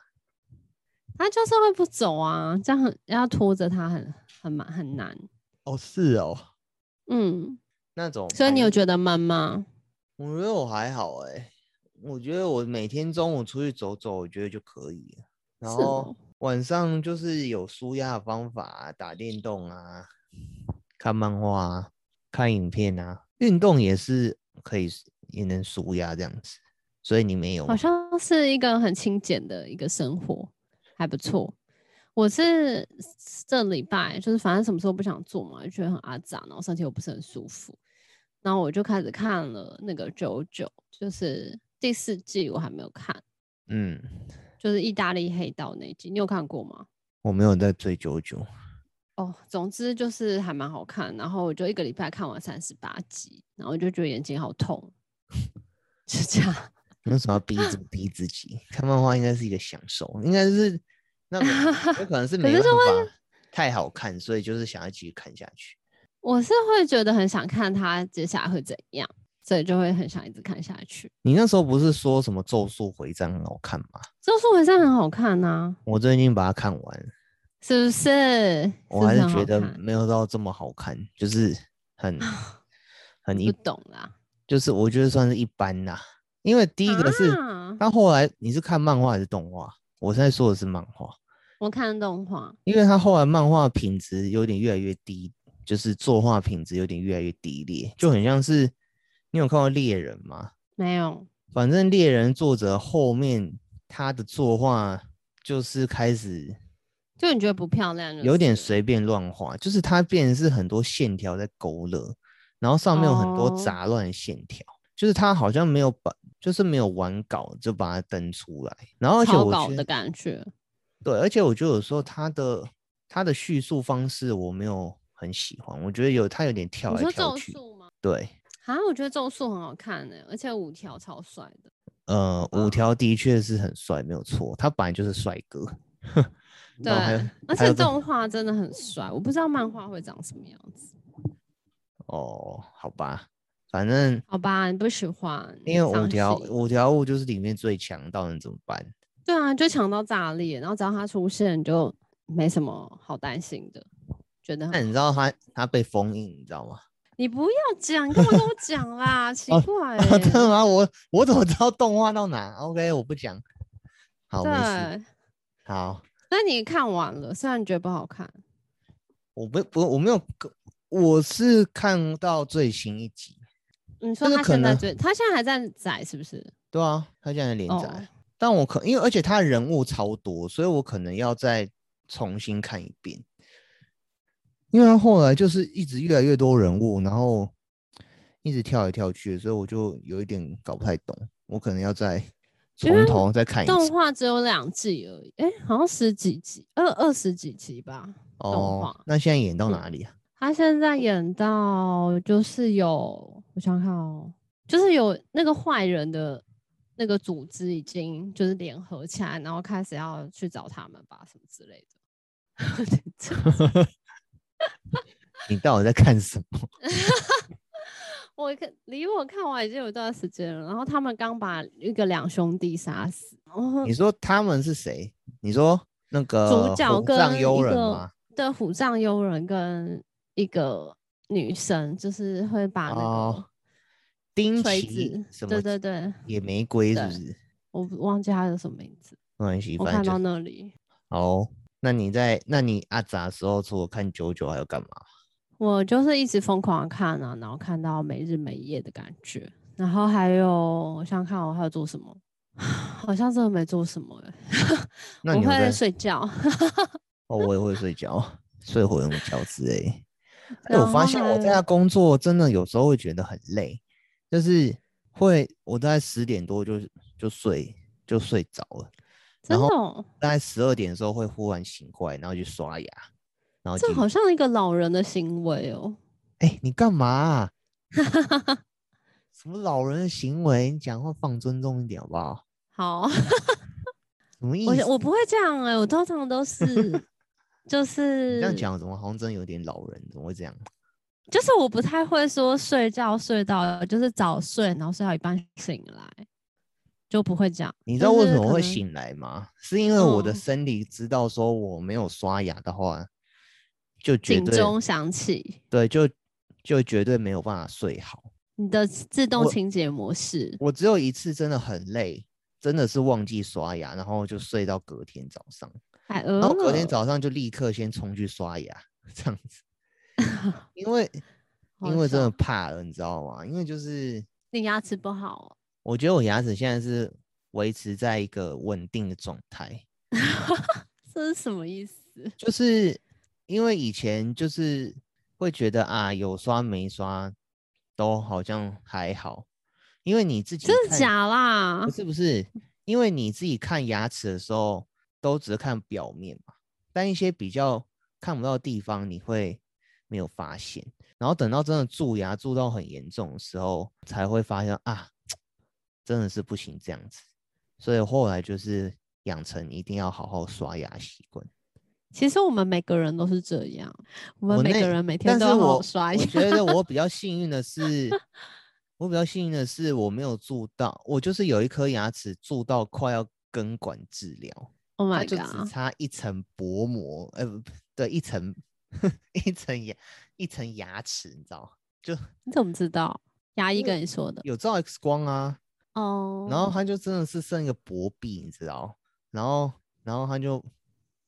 它就是会不走啊，这样很要拖着它很很蛮很难。哦，是哦，嗯，那种。所以你有觉得闷吗？我觉得我还好哎、欸，我觉得我每天中午出去走走，我觉得就可以。然后晚上就是有舒压的方法、啊，打电动啊，看漫画啊，看影片啊，运动也是可以也能舒压这样子。所以你没有？好像是一个很清简的一个生活，还不错。我是这礼拜就是反正什么时候不想做嘛，就觉得很阿杂，然后身体又不是很舒服，然后我就开始看了那个九九，就是第四季我还没有看，嗯，就是意大利黑道那集，你有看过吗？我没有在追九九。哦，总之就是还蛮好看，然后我就一个礼拜看完三十八集，然后我就觉得眼睛好痛，是这样。为什么要逼自 逼自己？看漫画应该是一个享受，应该是那有可能是没办法太好看，所以就是想要继续看下去。我是会觉得很想看他接下来会怎样，所以就会很想一直看下去。你那时候不是说什么《咒术回战》很好看吗？《咒术回战》很好看呐、啊，我最近把它看完，是不是？我还是觉得没有到这么好看，就是很 很一不懂啦，就是我觉得算是一般啦。因为第一个是，他、啊、后来你是看漫画还是动画？我现在说的是漫画。我看动画，因为他后来漫画品质有点越来越低，就是作画品质有点越来越低劣，就很像是你有看过猎人吗？没有。反正猎人作者后面他的作画就是开始，就你觉得不漂亮，有点随便乱画，就是他变成是很多线条在勾勒，然后上面有很多杂乱线条。哦就是他好像没有把，就是没有完稿就把它登出来，然后而且我觉得草稿的感觉，对，而且我觉得有时候他的他的叙述方式我没有很喜欢，我觉得有他有点跳来跳去。吗？对，啊，我觉得咒术很好看呢，而且五条超帅的。呃，五条的确是很帅，没有错，他本来就是帅哥。对，而且动画真的很帅，我不知道漫画会长什么样子。哦，好吧。反正好吧，你不喜欢，因为五条五条悟就是里面最强，到底怎么办？对啊，就强到炸裂，然后只要他出现，就没什么好担心的。觉得那你知道他他被封印，你知道吗？你不要讲，你干嘛跟我讲啦？奇怪、欸，真的吗？我我怎么知道动画到哪？OK，我不讲。好，对，没事。好，那你看完了，虽然你觉得不好看，我不不我没有，我是看到最新一集。你说他现在最，他现在还在载是不是？对啊，他现在在连载。哦、但我可因为而且他人物超多，所以我可能要再重新看一遍。因为他后来就是一直越来越多人物，然后一直跳来跳去，所以我就有一点搞不太懂。我可能要再 从头再看一次。动画只有两季而已，哎、欸，好像十几集，二二十几集吧。哦，那现在演到哪里啊？嗯他现在演到就是有，我想想看哦，就是有那个坏人的那个组织已经就是联合起来，然后开始要去找他们吧，什么之类的。你到底在看什么？我看离我看完已经有一段时间了，然后他们刚把一个两兄弟杀死。你说他们是谁？你说那个主角跟一个对虎杖悠仁跟。一个女生就是会把那个钉锤子什么，对对对，野玫瑰是不是？我忘记他叫什么名字。没关系，我看到那里。哦，那你在那你阿杂的时候，除了看九九，还有干嘛？我就是一直疯狂看啊，然后看到没日没夜的感觉。然后还有，我想看我还有做什么？好像真的没做什么欸。那你会睡觉。哦，我也会睡觉，睡会用觉之类。哎，我发现我在家工作真的有时候会觉得很累，就是会我大概十点多就就睡就睡着了，然后大概十二点的时候会忽然醒过来，然后去刷牙，然后这好像一个老人的行为哦。哎，你干嘛啊？什么老人的行为？你讲话放尊重一点好不好？好。什么意思？我我不会这样哎，我通常都是。就是这样讲，怎么好像真有点老人？怎么会这样？就是我不太会说睡觉睡到就是早睡，然后睡到一半醒来。就不会讲。你知道为什么会醒来吗？是，是因为我的身体知道说我没有刷牙的话，嗯、就警钟响起。对，就就绝对没有办法睡好。你的自动清洁模式我，我只有一次真的很累，真的是忘记刷牙，然后就睡到隔天早上。然后隔天早上就立刻先冲去刷牙，这样子。因为因为真的怕了，你知道吗？因为就是你牙齿不好。我觉得我牙齿现在是维持在一个稳定的状态，这是什么意思？就是因为以前就是会觉得啊，有刷没刷都好像还好，因为你自己真的假啦？不是不是，因为你自己看牙齿的时候都只是看表面嘛，但一些比较看不到的地方你会没有发现，然后等到真的蛀牙蛀到很严重的时候才会发现啊。真的是不行这样子，所以后来就是养成一定要好好刷牙习惯。其实我们每个人都是这样，我们每个人每天都要好好刷牙。我觉得 我比较幸运的是，我比较幸运的是我没有蛀到，我就是有一颗牙齿蛀到快要根管治疗。Oh my god！就只差一层薄膜，呃，不对，一层 一层牙一层牙齿，你知道？就你怎么知道？牙医跟你说的？有照 X 光啊。哦，oh. 然后他就真的是剩一个薄壁，你知道？然后，然后他就，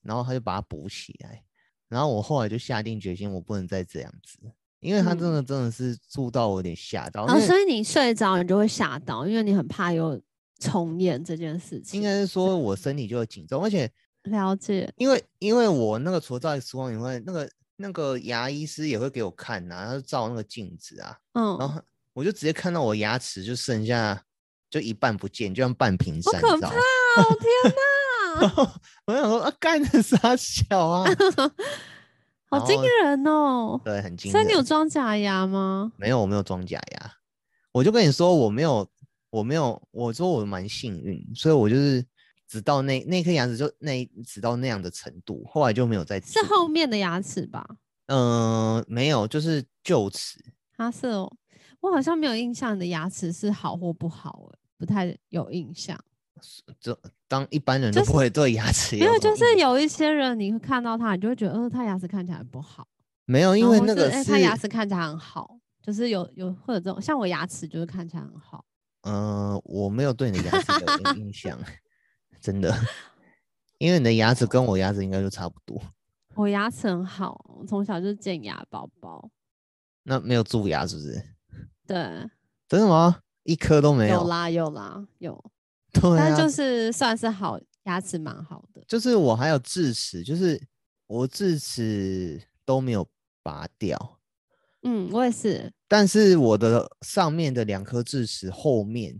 然后他就把它补起来。然后我后来就下定决心，我不能再这样子，因为他真的真的是住到我有点吓到。哦、嗯，所以你睡着你就会吓到，因为你很怕有重演这件事情。应该是说我身体就会紧张，而且了解，因为因为我那个除了照 X 光以外，那个那个牙医师也会给我看呐、啊，他就照那个镜子啊，嗯，然后我就直接看到我牙齿就剩下。就一半不见，就像半瓶山，好可怕哦！天哪！我想说啊，干的啥小啊？好惊人哦！对，很惊人。所以你有装假牙吗？没有，我没有装假牙。我就跟你说，我没有，我没有。我说我蛮幸运，所以我就是只到那那颗牙齿就那只到那样的程度，后来就没有再。是后面的牙齿吧？嗯、呃，没有，就是臼齿。哈是哦。我好像没有印象，你的牙齿是好或不好，不太有印象。这当一般人都不会对牙齿有，没有，就是有一些人你会看到他，你就会觉得，呃，他牙齿看起来不好。没有，因为那个是、欸、他牙齿看起来很好，就是有有或者这种，像我牙齿就是看起来很好。嗯、呃，我没有对你的牙齿有印 象，真的，因为你的牙齿跟我牙齿应该就差不多。我牙齿很好，我从小就是健牙宝宝。那没有蛀牙是不是？对，真的吗？一颗都没有。有啦有啦有，对啊，但就是算是好，牙齿蛮好的。就是我还有智齿，就是我智齿都没有拔掉。嗯，我也是。但是我的上面的两颗智齿后面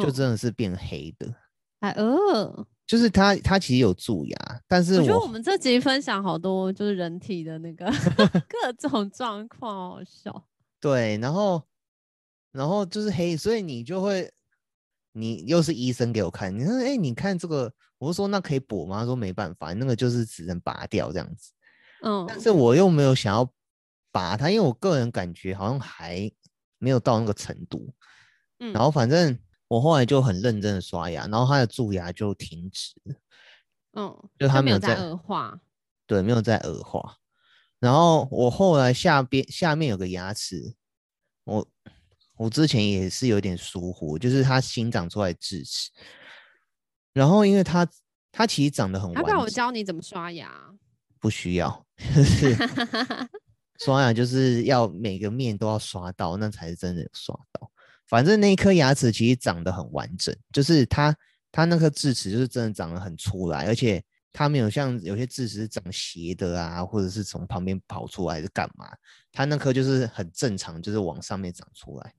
就真的是变黑的。还呃，就是它它其实有蛀牙，但是我，我觉得我们这集分享好多就是人体的那个 各种状况，好笑。对，然后。然后就是黑，所以你就会，你又是医生给我看，你说，哎，你看这个，我就说那可以补吗？他说没办法，那个就是只能拔掉这样子。嗯，但是我又没有想要拔它，因为我个人感觉好像还没有到那个程度。嗯，然后反正我后来就很认真的刷牙，然后它的蛀牙就停止了。嗯，就它没有在恶化。对，没有在恶化。然后我后来下边下面有个牙齿，我。我之前也是有点疏忽，就是它新长出来智齿，然后因为它它其实长得很要不然我教你怎么刷牙？不需要，就是 刷牙就是要每个面都要刷到，那才是真的有刷到。反正那一颗牙齿其实长得很完整，就是它它那颗智齿就是真的长得很出来，而且它没有像有些智齿是长斜的啊，或者是从旁边跑出来是干嘛？它那颗就是很正常，就是往上面长出来。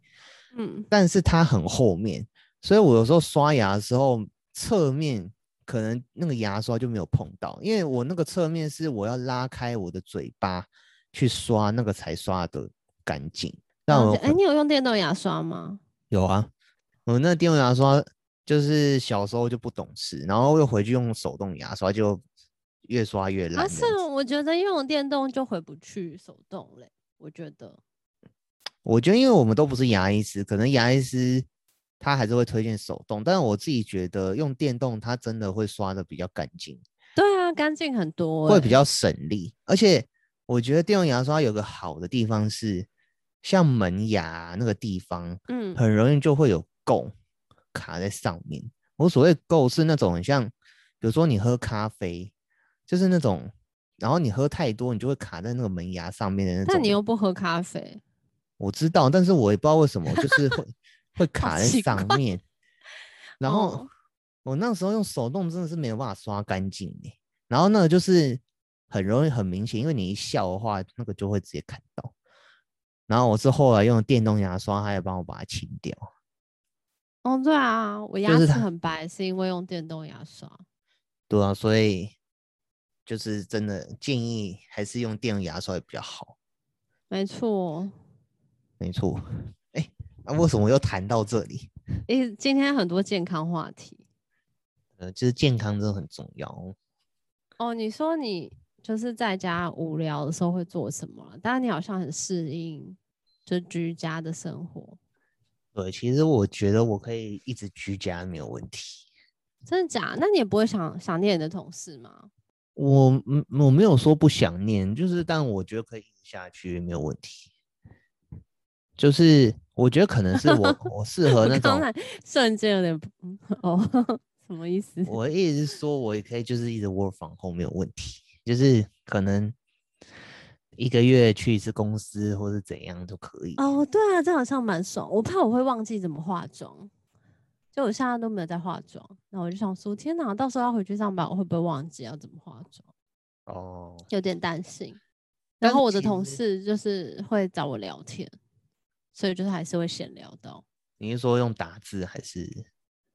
嗯，但是它很后面，所以我有时候刷牙的时候，侧面可能那个牙刷就没有碰到，因为我那个侧面是我要拉开我的嘴巴去刷，那个才刷的干净。那我哎，你有用电动牙刷吗？有啊，我那电动牙刷就是小时候就不懂事，然后又回去用手动牙刷，就越刷越烂。啊，是，我觉得用电动就回不去手动嘞，我觉得。我觉得，因为我们都不是牙医师，可能牙医师他还是会推荐手动，但是我自己觉得用电动，它真的会刷的比较干净。对啊，干净很多，会比较省力。而且我觉得电动牙刷有个好的地方是，像门牙那个地方，嗯，很容易就会有垢卡在上面。我所谓垢是那种很像，比如说你喝咖啡，就是那种，然后你喝太多，你就会卡在那个门牙上面的那种。但你又不喝咖啡，我知道，但是我也不知道为什么，就是会 会卡在上面。然后、哦、我那时候用手动真的是没有办法刷干净诶，然后那个就是很容易很明显，因为你一笑的话，那个就会直接看到。然后我是后来用电动牙刷，它也帮我把它清掉。哦，对啊，我牙齿很白，是因为用电动牙刷。对啊，所以就是真的建议还是用电动牙刷也比较好。没错，没错。哎，那为什么又谈到这里？哎，今天很多健康话题。呃，就是健康真的很重要。哦，你说你就是在家无聊的时候会做什么？当然，你好像很适应就居家的生活。对，其实我觉得我可以一直居家没有问题。真的假的？那你也不会想想念你的同事吗？我嗯，我没有说不想念，就是但我觉得可以下去没有问题。就是我觉得可能是我我适合那种瞬间有点哦，什么意思？我意思是说我也可以就是一直 work from home 没有问题，就是可能。一个月去一次公司，或是怎样都可以。哦，对啊，这好像蛮爽。我怕我会忘记怎么化妆，就我现在都没有在化妆。那我就想说，天哪，到时候要回去上班，我会不会忘记要怎么化妆？哦，有点担心。然后我的同事就是会找我聊天，所以就是还是会闲聊到。你是说用打字还是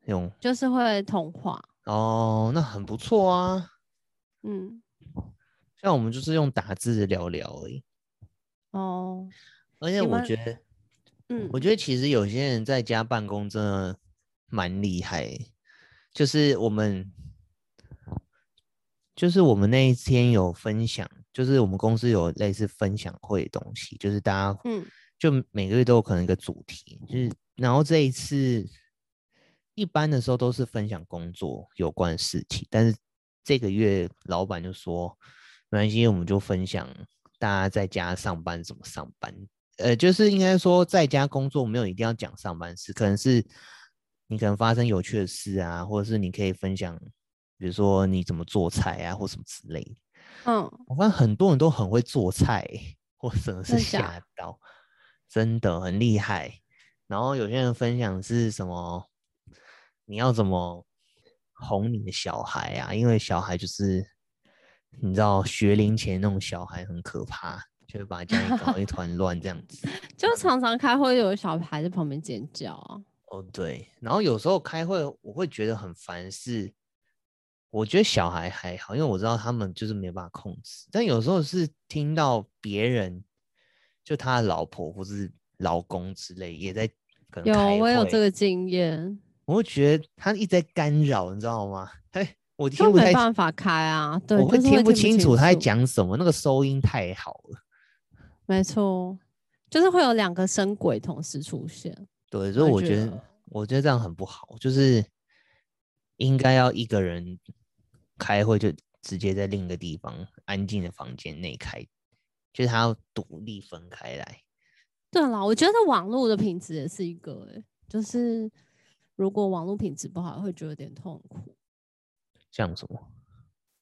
用？就是会通话。哦，那很不错啊。嗯。像我们就是用打字聊聊而已。哦，而且我觉得，嗯，我觉得其实有些人在家办公真的蛮厉害。就是我们，就是我们那一天有分享，就是我们公司有类似分享会的东西，就是大家，嗯，就每个月都有可能一个主题，就是然后这一次一般的时候都是分享工作有关的事情，但是这个月老板就说。没关系，我们就分享大家在家上班怎么上班。呃，就是应该说在家工作没有一定要讲上班事，可能是你可能发生有趣的事啊，或者是你可以分享，比如说你怎么做菜啊，或什么之类的。嗯，我发现很多人都很会做菜，或者是吓到，真的很厉害。然后有些人分享是什么，你要怎么哄你的小孩啊？因为小孩就是。你知道学龄前那种小孩很可怕，就会把家里搞一团 乱这样子。就常常开会有小孩在旁边尖叫啊。哦，对。然后有时候开会我会觉得很烦，是我觉得小孩还好，因为我知道他们就是没办法控制。但有时候是听到别人，就他的老婆或是老公之类也在可能。有，我有这个经验。我会觉得他一直在干扰，你知道吗？嘿。我听不太，没办法开啊，对，我会听不清楚他在讲什么，那个收音太好了。没错，就是会有两个声轨同时出现。对，所以我觉得，我觉得，我觉得这样很不好，就是应该要一个人开会，就直接在另一个地方安静的房间内开，就是他要独立分开来。对了，我觉得网络的品质也是一个、欸，就是如果网络品质不好，会觉得有点痛苦。像什么？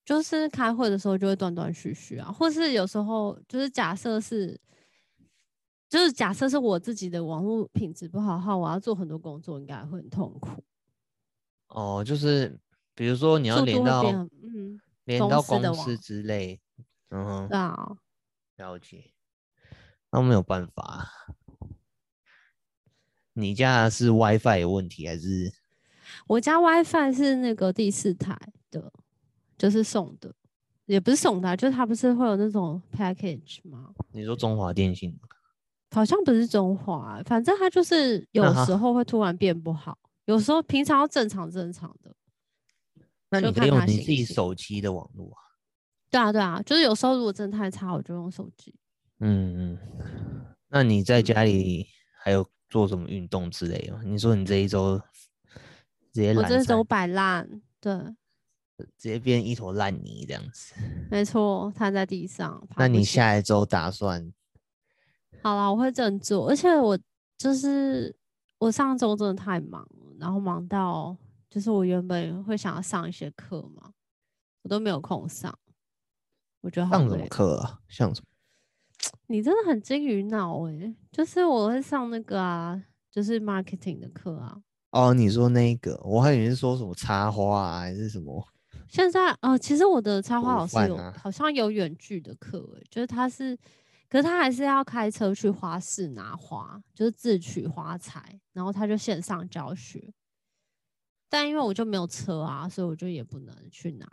就是开会的时候就会断断续续啊，或是有时候就是假设是，就是假设是我自己的网络品质不好的话，我要做很多工作，应该会很痛苦。哦，就是比如说你要连到嗯，连到公司之类，嗯哼，对啊，了解。那没有办法，你家是 WiFi 有问题还是？我家 WiFi 是那个第四台的，就是送的，也不是送的，就是它不是会有那种 package 吗？你说中华电信？好像不是中华，反正它就是有时候会突然变不好，有时候平常要正常正常的。那你可以用你自己手机的网络啊？对啊对啊，就是有时候如果真的太差，我就用手机。嗯嗯，那你在家里还有做什么运动之类的？你说你这一周直接我这周摆烂，对，直接变一坨烂泥这样子。没错，瘫在地上。那你下一周打算？好啦，我会这样做，而且我就是我上周真的太忙了，然后忙到就是我原本会想要上一些课嘛，我都没有空上。我觉得。上什么课啊？像什么？你真的很金鱼脑哎！就是我会上那个啊，就是 marketing 的课啊。哦，你说那个，我还以为是说什么插花啊，还是什么？现在呃，其实我的插花老师有、啊、好像有远距的课哎，就是他是，可是他还是要开车去花市拿花，就是自取花材，然后他就线上教学。但因为我就没有车啊，所以我就也不能去拿。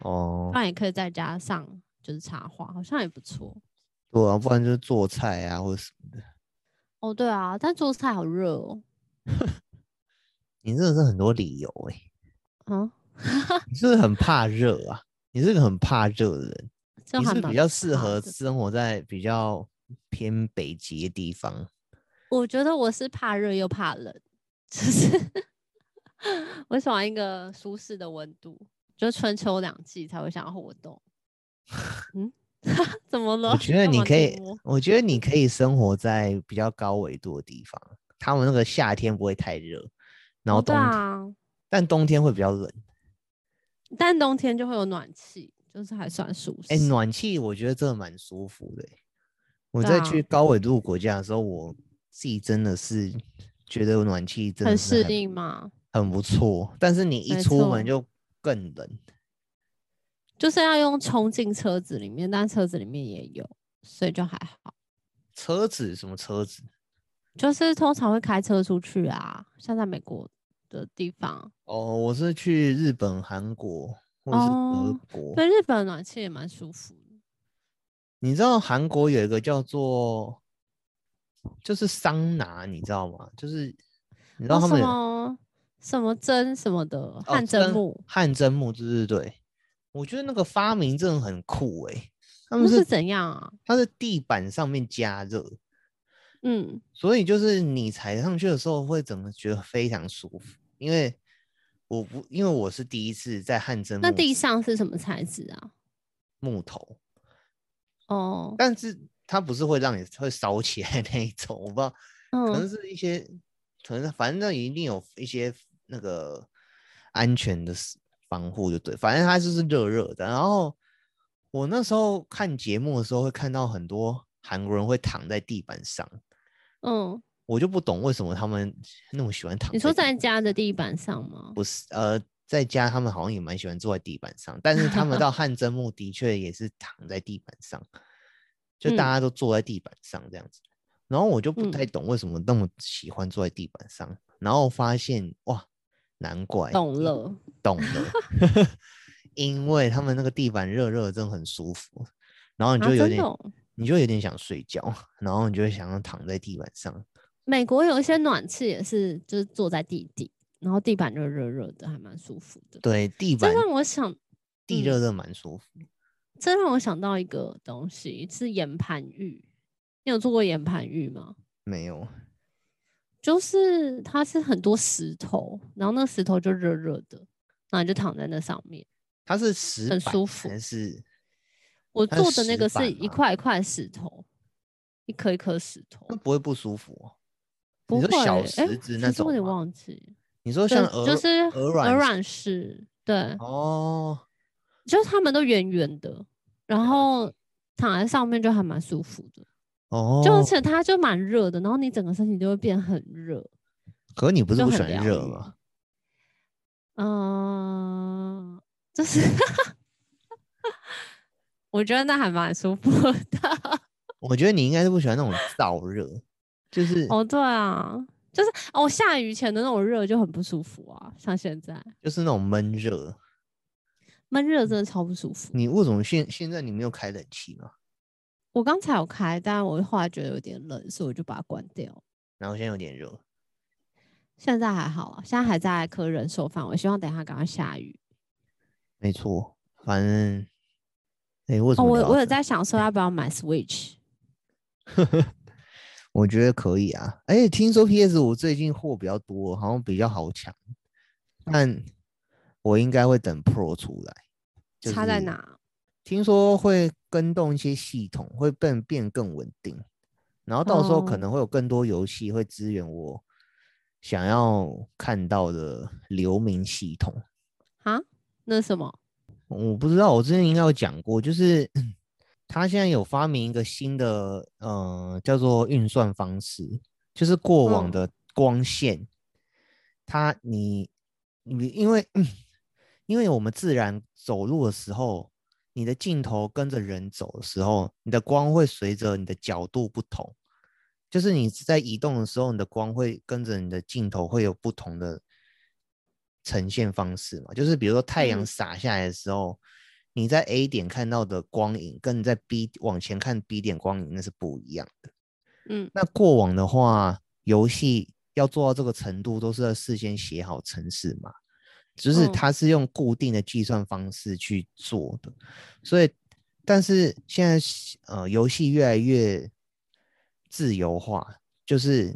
哦，那也可以在家上，就是插花，好像也不错。对啊，不然就是做菜啊，或者什么的。哦，对啊，但做菜好热哦。你真的是很多理由哎、欸。嗯，你是不是很怕热啊？你是个很怕热的人。你是比较适合生活在比较偏北极的地方。我觉得我是怕热又怕冷，就是我喜欢一个舒适的温度。就春秋两季才会想要活动。嗯，怎么了？我觉得你可以，我觉得你可 以生活在比较高纬度的地方。他们那个夏天不会太热，然后冬啊、但冬天会比较冷。但冬天就会有暖气，就是还算舒适。哎、欸，暖气我觉得真的蛮舒服的。我在去高纬度国家的时候，我自己真的是觉得暖气真的很适应吗？很不错。但是你一出门就。更冷，就是要用冲进车子里面，但车子里面也有，所以就还好。车子什么车子？就是通常会开车出去啊，像在美国的地方。哦，我是去日本、韩国或是德国。哦、对，日本暖气也蛮舒服。你知道韩国有一个叫做就是桑拿，你知道吗？就是你知道他们有。什么针什么的汗蒸木，汗蒸木，对对对，我觉得那个发明真的很酷哎、欸。他们是，是怎样啊？它是地板上面加热，嗯，所以就是你踩上去的时候会怎么觉得非常舒服？因为我不，因为我是第一次在汗蒸。那地上是什么材质啊？木头。哦，但是它不是会让你会烧起来那一种，我不知道，嗯、可能是一些，可能反正一定有一些。那个安全的防护就对，反正它就是热热的。然后我那时候看节目的时候，会看到很多韩国人会躺在地板上。嗯，我就不懂为什么他们那么喜欢躺。你说在家的地板上吗？不是，呃，在家他们好像也蛮喜欢坐在地板上，但是他们到汗蒸木的确也是躺在地板上，就大家都坐在地板上这样子。嗯、然后我就不太懂为什么那么喜欢坐在地板上，嗯、然后发现哇。难怪懂了，懂了，因为他们那个地板热热，真的很舒服，然后你就有点，啊、你就有点想睡觉，然后你就会想要躺在地板上。美国有一些暖气也是，就是坐在地底，然后地板就热热的，还蛮舒服的。对，地板。这让我想，地热热蛮舒服、嗯。这让我想到一个东西，是岩盘浴。你有做过岩盘浴吗？没有。就是它是很多石头，然后那石头就热热的，然后你就躺在那上面。它是石很舒服，还是我做的那个是一块一块石头，一颗一颗石头，那不会不舒服哦？不会，小石子那种，我有点忘记。你说像鹅就是鹅鹅卵石，对哦，就是他们都圆圆的，然后躺在上面就还蛮舒服的。哦，就而且它就蛮热的，然后你整个身体就会变很热。可是你不是不喜欢热吗？嗯、呃，就是 我觉得那还蛮舒服的。我觉得你应该是不喜欢那种燥热，就是哦，对啊，就是哦，下雨前的那种热就很不舒服啊，像现在就是那种闷热，闷热真的超不舒服。你为什么现现在你没有开冷气吗？我刚才有开，但我后来觉得有点冷，所以我就把它关掉。然后现在有点热，现在还好啊，现在还在可忍受范围。希望等一下赶快下雨。没错，反正，哎、欸，为什么、哦？我我有在想说要不要买 Switch。我觉得可以啊。而且听说 PS 五最近货比较多，好像比较好抢。但我应该会等 Pro 出来。就是、差在哪？听说会更动一些系统，会变变更稳定。然后到时候可能会有更多游戏会支援我想要看到的流明系统啊？那什么？我不知道，我之前应该有讲过，就是 他现在有发明一个新的，呃，叫做运算方式，就是过往的光线，嗯、它你你因为 因为我们自然走路的时候。你的镜头跟着人走的时候，你的光会随着你的角度不同，就是你在移动的时候，你的光会跟着你的镜头会有不同的呈现方式嘛？就是比如说太阳洒下来的时候，嗯、你在 A 点看到的光影，跟你在 B 往前看 B 点光影那是不一样的。嗯，那过往的话，游戏要做到这个程度，都是要事先写好程式嘛。就是它是用固定的计算方式去做的，所以，但是现在呃游戏越来越自由化，就是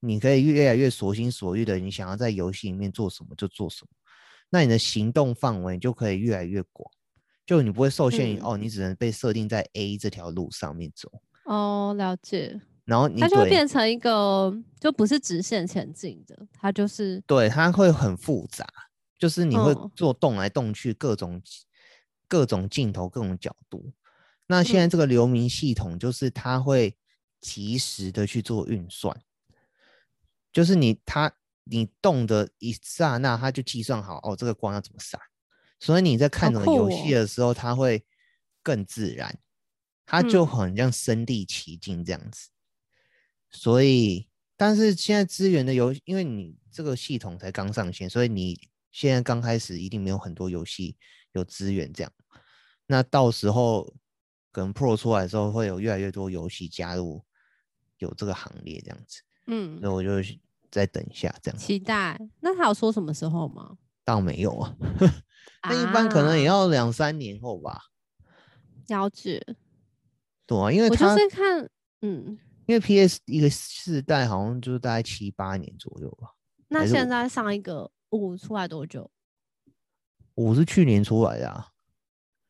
你可以越来越随心所欲的，你想要在游戏里面做什么就做什么，那你的行动范围就可以越来越广，就你不会受限于、嗯、哦，你只能被设定在 A 这条路上面走。哦，了解。然后你它就会变成一个就不是直线前进的，它就是对，它会很复杂。就是你会做动来动去，各种、哦、各种镜头、各种角度。那现在这个流明系统，就是它会及时的去做运算，就是你它你动的一刹那，它就计算好哦，这个光要怎么闪。所以你在看这个游戏的时候，它会更自然，它就很像身临其境这样子。所以，但是现在资源的游，因为你这个系统才刚上线，所以你。现在刚开始一定没有很多游戏有资源这样，那到时候可能 Pro 出来的时候会有越来越多游戏加入有这个行列这样子，嗯，所以我就再等一下这样。期待。那他有说什么时候吗？倒没有啊，那一般可能也要两三年后吧。了解。对啊，因为他我就是看，嗯，因为 PS 一个世代好像就是大概七八年左右吧。那现在上一个。五出来多久？五是去年出来的啊，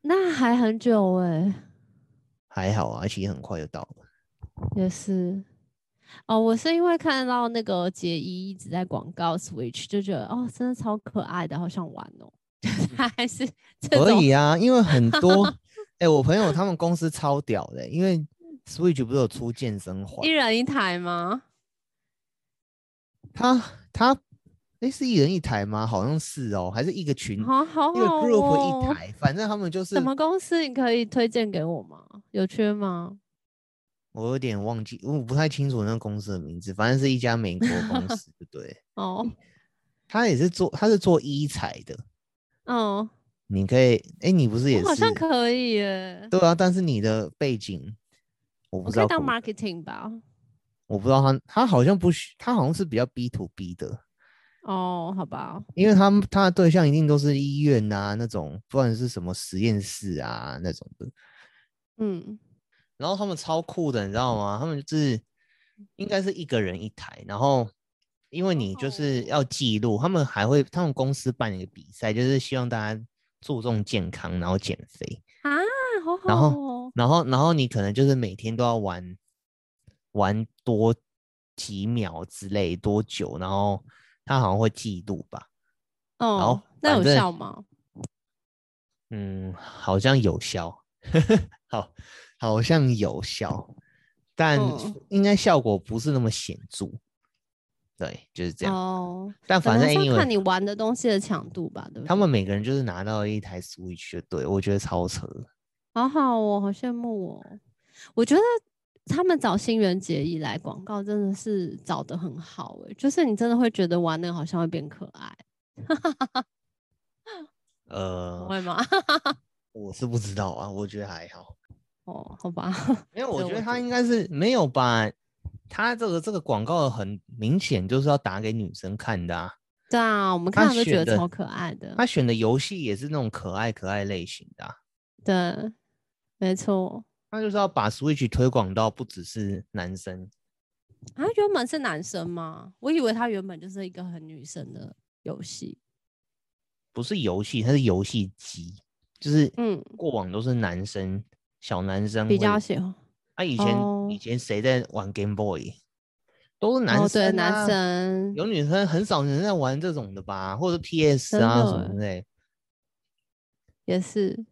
那还很久哎、欸。还好啊，其实很快就到了。也是哦，我是因为看到那个杰伊一直在广告 Switch，就觉得哦，真的超可爱的，好想玩哦。他还是 可以啊，因为很多 哎、欸，我朋友他们公司超屌的，因为 Switch 不是有出健身环，一人一台吗？他他。诶，是一人一台吗？好像是哦，还是一个群，好好好哦，一个 group 一台，反正他们就是什么公司？你可以推荐给我吗？有缺吗？我有点忘记，我不太清楚那个公司的名字，反正是一家美国公司，对。哦，他也是做，他是做医材的。哦，你可以，哎，你不是也是？好像可以耶。对啊，但是你的背景，我不知道。我可以当 marketing 吧？我不知道他，他好像不需，他好像是比较 B to B 的。哦，好吧，因为他们他的对象一定都是医院啊，那种不管是什么实验室啊那种的，嗯，然后他们超酷的，你知道吗？他们就是应该是一个人一台，然后因为你就是要记录，他们还会他们公司办一个比赛，就是希望大家注重健康，然后减肥啊，好好，然后然后然后你可能就是每天都要玩玩多几秒之类多久，然后。他好像会记录吧？哦，那有效吗？嗯，好像有效，好，好像有效，但应该效果不是那么显著。对，就是这样。哦，但反正因为看你玩的东西的强度吧，对不对？他们每个人就是拿到一台 Switch，对，我觉得超扯。好好哦，好羡慕哦，我觉得。他们找新垣结衣来广告真的是找的很好哎、欸，就是你真的会觉得玩那个好像会变可爱。呃，会吗？我是不知道啊，我觉得还好。哦，好吧。因为我觉得他应该是没有吧，他这个这个广告很明显就是要打给女生看的啊。对啊，我们看到都觉得超可爱的。他选的游戏也是那种可爱可爱类型的、啊。对，没错。他就是要把 Switch 推广到不只是男生啊原本是男生吗？我以为它原本就是一个很女生的游戏。不是游戏，它是游戏机，就是嗯，过往都是男生、嗯、小男生比较喜欢。啊，以前、哦、以前谁在玩 Game Boy？都是男生、啊哦，对，男生有女生很少人在玩这种的吧，或者 PS 啊什么的。也是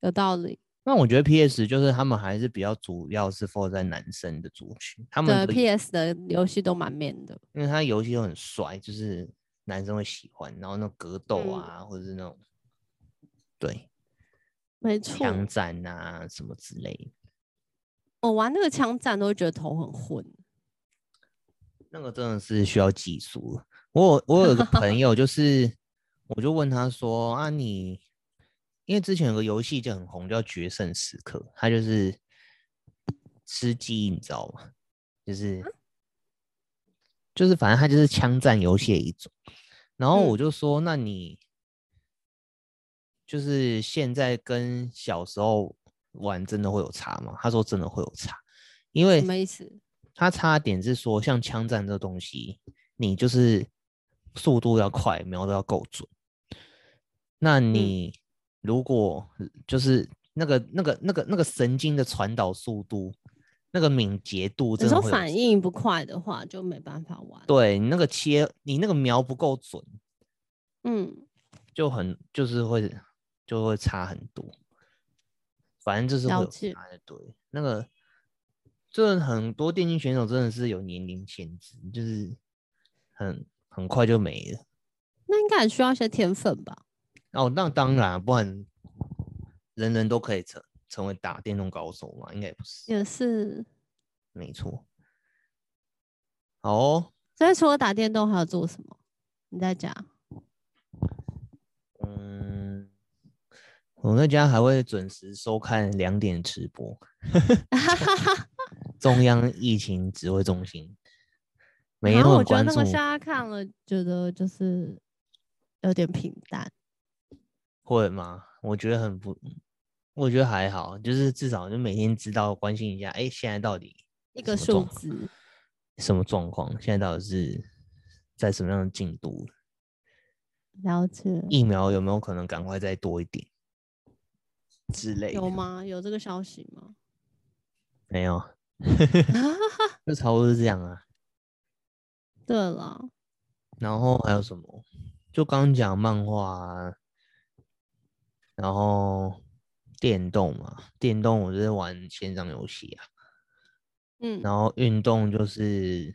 有道理。那我觉得 PS 就是他们还是比较主要是 for 在男生的族群，他们对 PS 的游戏都蛮 man 的，因为他游戏都很帅，就是男生会喜欢，然后那种格斗啊，嗯、或者是那种对，没错，枪战啊什么之类的。我玩那个枪战都会觉得头很昏，那个真的是需要技术。我我有个朋友，就是我就问他说啊你。因为之前有个游戏就很红，叫《决胜时刻》，它就是吃鸡，你知道吗？就是就是，反正它就是枪战游戏的一种。然后我就说：“那你就是现在跟小时候玩真的会有差吗？”他说：“真的会有差，因为什么意思？他差点是说，像枪战这东西，你就是速度要快，瞄的要够准。那你。嗯”如果就是那个、那个、那个、那个神经的传导速度，那个敏捷度，有时候反应不快的话，就没办法玩。对，你那个切，你那个瞄不够准，嗯，就很就是会就会差很多。反正就是会有差的，对，那个这很多电竞选手真的是有年龄限制，就是很很快就没了。那应该还需要一些天分吧？哦，那当然，不然人人都可以成成为打电动高手嘛？应该也不是，也是，没错。好哦，所以除了打电动，还要做什么？你在家？嗯，我在家还会准时收看两点直播，中央疫情指挥中心。没有，我觉得那个现在看了，觉得就是有点平淡。会吗？我觉得很不，我觉得还好，就是至少就每天知道关心一下，哎，现在到底一个数字什么状况？现在到底是在什么样的进度？了解。疫苗有没有可能赶快再多一点之类的？有吗？有这个消息吗？没有，就差不多是这样啊。对了，然后还有什么？就刚讲漫画啊。然后电动嘛，电动我就是玩线上游戏啊，嗯，然后运动就是，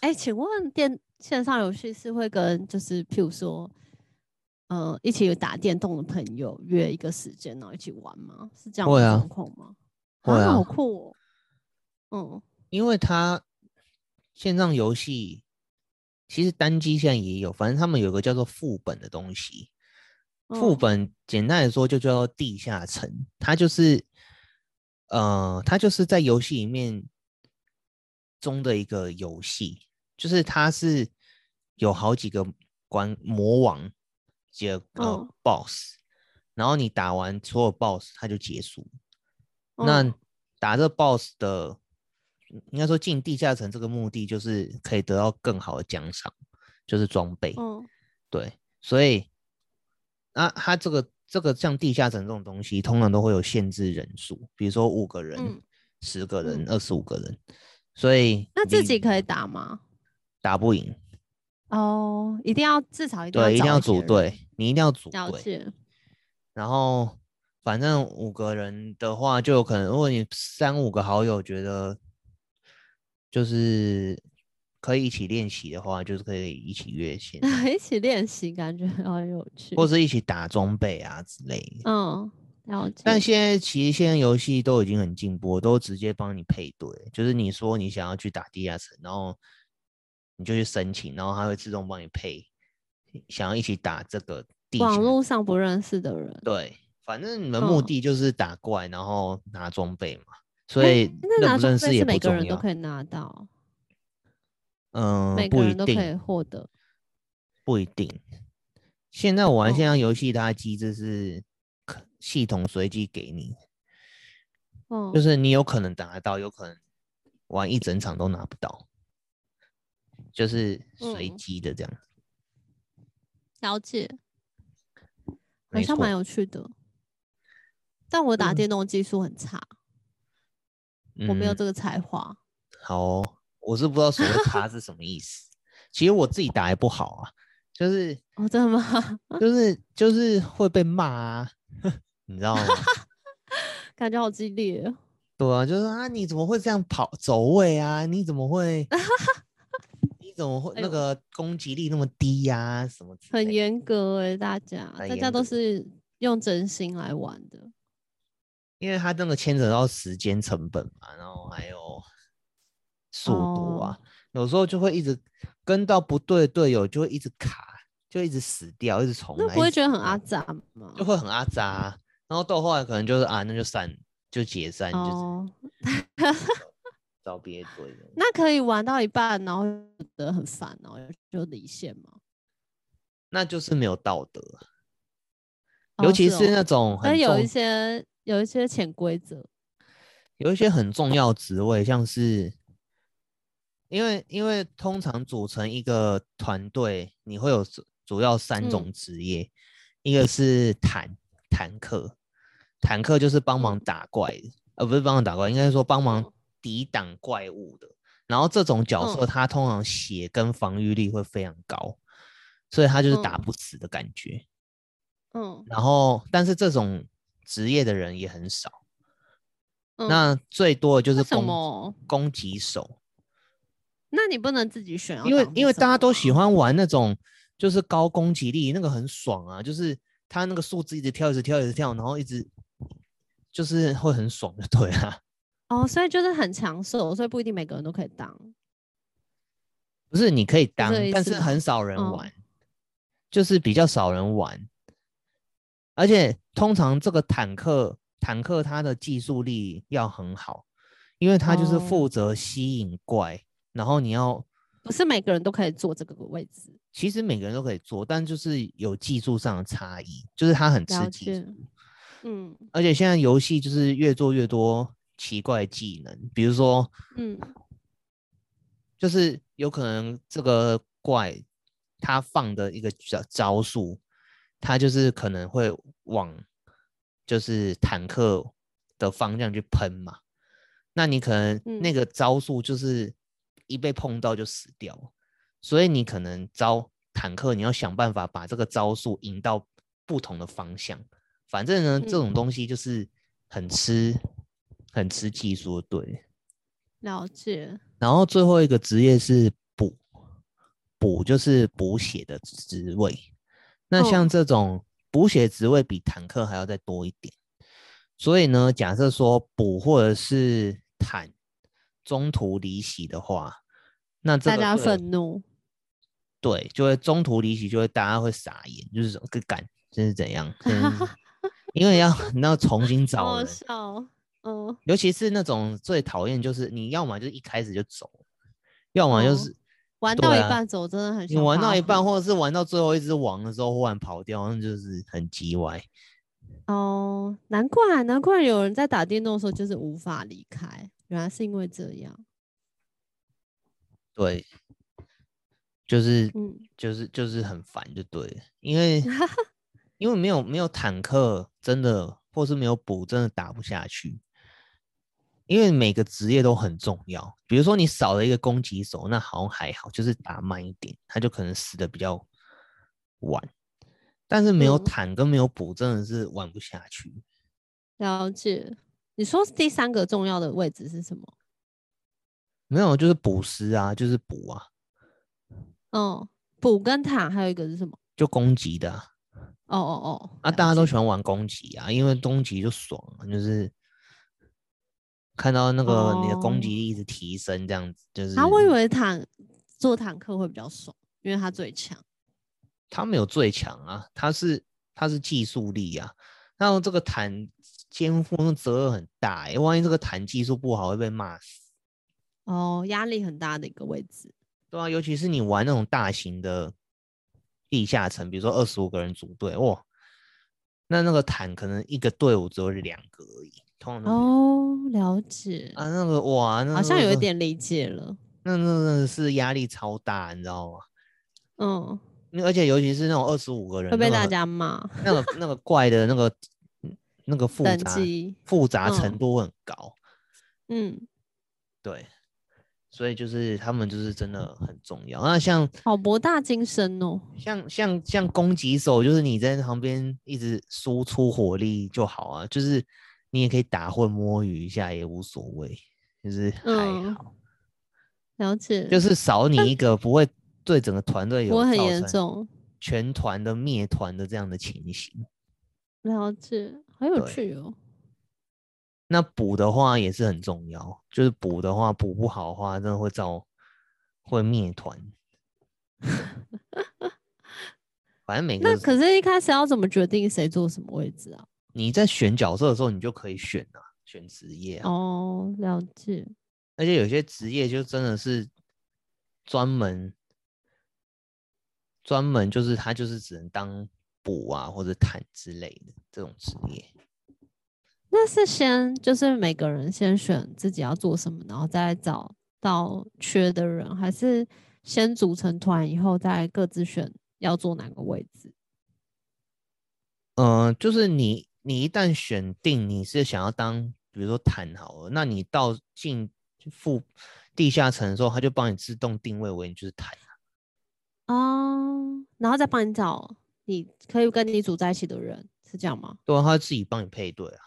哎，请问电线上游戏是会跟就是譬如说，呃，一起打电动的朋友约一个时间然后一起玩吗？是这样的状况吗？会啊，好酷哦，嗯，因为它线上游戏其实单机现在也有，反正他们有个叫做副本的东西。副本简单来说就叫做地下城，它就是，呃，它就是在游戏里面中的一个游戏，就是它是有好几个关魔王，几个呃 boss，然后你打完所有 boss，它就结束。那打这 boss 的，应该说进地下城这个目的就是可以得到更好的奖赏，就是装备。对，所以。那、啊、它这个这个像地下城这种东西，通常都会有限制人数，比如说五个人、嗯、十个人、二十五个人，所以那自己可以打吗？打不赢哦，一定要至少一定要对，一定要组队，你一定要组队。然后反正五个人的话，就有可能，如果你三五个好友觉得就是。可以一起练习的话，就是可以一起约线，一起练习感觉很有趣，或是一起打装备啊之类的。嗯，了解。但现在其实现在游戏都已经很进步，都直接帮你配对，就是你说你想要去打地下城，然后你就去申请，然后它会自动帮你配。想要一起打这个地下，网络上不认识的人，对，反正你们目的就是打怪，然后拿装备嘛，所以认不认识也不重要，每个人都可以拿到。嗯，每个人都可以获得，不一定。现在我玩线上游戏，它的机制是系统随机给你，哦，就是你有可能打得到，有可能玩一整场都拿不到，就是随机的这样。嗯、了解，好像蛮有趣的。但我打电动技术很差，嗯、我没有这个才华。好、哦，我是不知道所谓差是什么意思。其实我自己打也不好啊，就是哦，真的吗？就是就是会被骂啊，你知道吗？感觉好激烈。对啊，就是啊，你怎么会这样跑走位啊？你怎么会？你怎么会那个攻击力那么低呀、啊？什么？很严格哎、欸，大家大家都是用真心来玩的，因为他那个牵扯到时间成本嘛，然后还有速度啊，哦、有时候就会一直跟到不对队友，就会一直卡，就一直死掉，一直重来。那不会觉得很阿杂吗？就会很阿杂，然后到后来可能就是啊，那就散。就解散，哦、就 是找别队的。那可以玩到一半，然后觉得很烦，然后就离线吗？那就是没有道德，哦、尤其是那种很，但有一些有一些潜规则，有一些很重要职位，像是因为因为通常组成一个团队，你会有主要三种职业，嗯、一个是坦坦克。坦克就是帮忙打怪的，呃，不是帮忙打怪，应该是说帮忙抵挡怪物的。然后这种角色，他通常血跟防御力会非常高，所以他就是打不死的感觉。嗯。然后，但是这种职业的人也很少。那最多的就是攻攻击手。那你不能自己选，因为因为大家都喜欢玩那种就是高攻击力，那个很爽啊，就是他那个数字一直跳，一直跳，一直跳，然后一直。就是会很爽的，对啊。哦，所以就是很抢手，所以不一定每个人都可以当。不是，你可以当，但是很少人玩，哦、就是比较少人玩。而且通常这个坦克，坦克它的技术力要很好，因为它就是负责吸引怪，哦、然后你要不是每个人都可以坐这个位置。其实每个人都可以坐，但就是有技术上的差异，就是它很吃技术。嗯，而且现在游戏就是越做越多奇怪技能，比如说，嗯，就是有可能这个怪他放的一个招招数，他就是可能会往就是坦克的方向去喷嘛，那你可能那个招数就是一被碰到就死掉，嗯、所以你可能招坦克，你要想办法把这个招数引到不同的方向。反正呢，这种东西就是很吃、嗯、很吃技术，对。了解。然后最后一个职业是补，补就是补血的职位。那像这种补血职位比坦克还要再多一点。哦、所以呢，假设说补或者是坦中途离席的话，那这个大家愤怒。对，就会中途离席，就会大家会傻眼，就是说个感这是怎样？因为要 你要重新找人，嗯，尤其是那种最讨厌就是你要么就一开始就走，要么就是、哦、玩到一半走，真的很。你玩到一半，或者是玩到最后一只王的时候忽然跑掉，那就是很鸡歪。哦，难怪难怪有人在打电动的时候就是无法离开，原来是因为这样。对，就是嗯，就是就是很烦，就对了，因为。因为没有没有坦克，真的，或是没有补，真的打不下去。因为每个职业都很重要，比如说你少了一个攻击手，那好像还好，就是打慢一点，他就可能死的比较晚。但是没有坦跟没有补，真的是玩不下去。嗯。了解。你说第三个重要的位置是什么？没有，就是补师啊，就是补啊。哦，补跟坦还有一个是什么？就攻击的啊。哦哦哦，啊，大家都喜欢玩攻击啊，因为攻击就爽，就是看到那个你的攻击力一直提升，这样子、哦、就是。啊，我以为坦做坦克会比较爽，因为他最强。他没有最强啊，他是他是技术力啊，然后这个坦肩负的责任很大、万一这个坦技术不好会被骂死。哦，压力很大的一个位置。对啊，尤其是你玩那种大型的。地下城，比如说二十五个人组队，哇，那那个坦可能一个队伍只有两个而已，通常哦，了解啊，那个哇，那个、好像有一点理解了。那那那是压力超大，你知道吗？嗯，而且尤其是那种二十五个人，会被大家骂。那个那个怪的那个那个复杂复杂程度很高。嗯，对。所以就是他们就是真的很重要。那像好博大精深哦，像像像攻击手，就是你在旁边一直输出火力就好啊，就是你也可以打混摸鱼一下也无所谓，就是还好。嗯、了解，就是少你一个不会对整个团队有很严重全团的灭团的这样的情形。了解，好有趣哦。那补的话也是很重要，就是补的话补不好的话，真的会造会灭团。反正每个那可是，一开始要怎么决定谁坐什么位置啊？你在选角色的时候，你就可以选啊，选职业啊。哦，了解。而且有些职业就真的是专门专门，就是他就是只能当补啊或者毯之类的这种职业。那是先就是每个人先选自己要做什么，然后再找到缺的人，还是先组成团以后再各自选要做哪个位置？嗯、呃，就是你你一旦选定你是想要当，比如说坦好了，那你到进副地下层的时候，他就帮你自动定位为你就是坦哦，然后再帮你找你可以跟你组在一起的人，是这样吗？对，他自己帮你配对啊。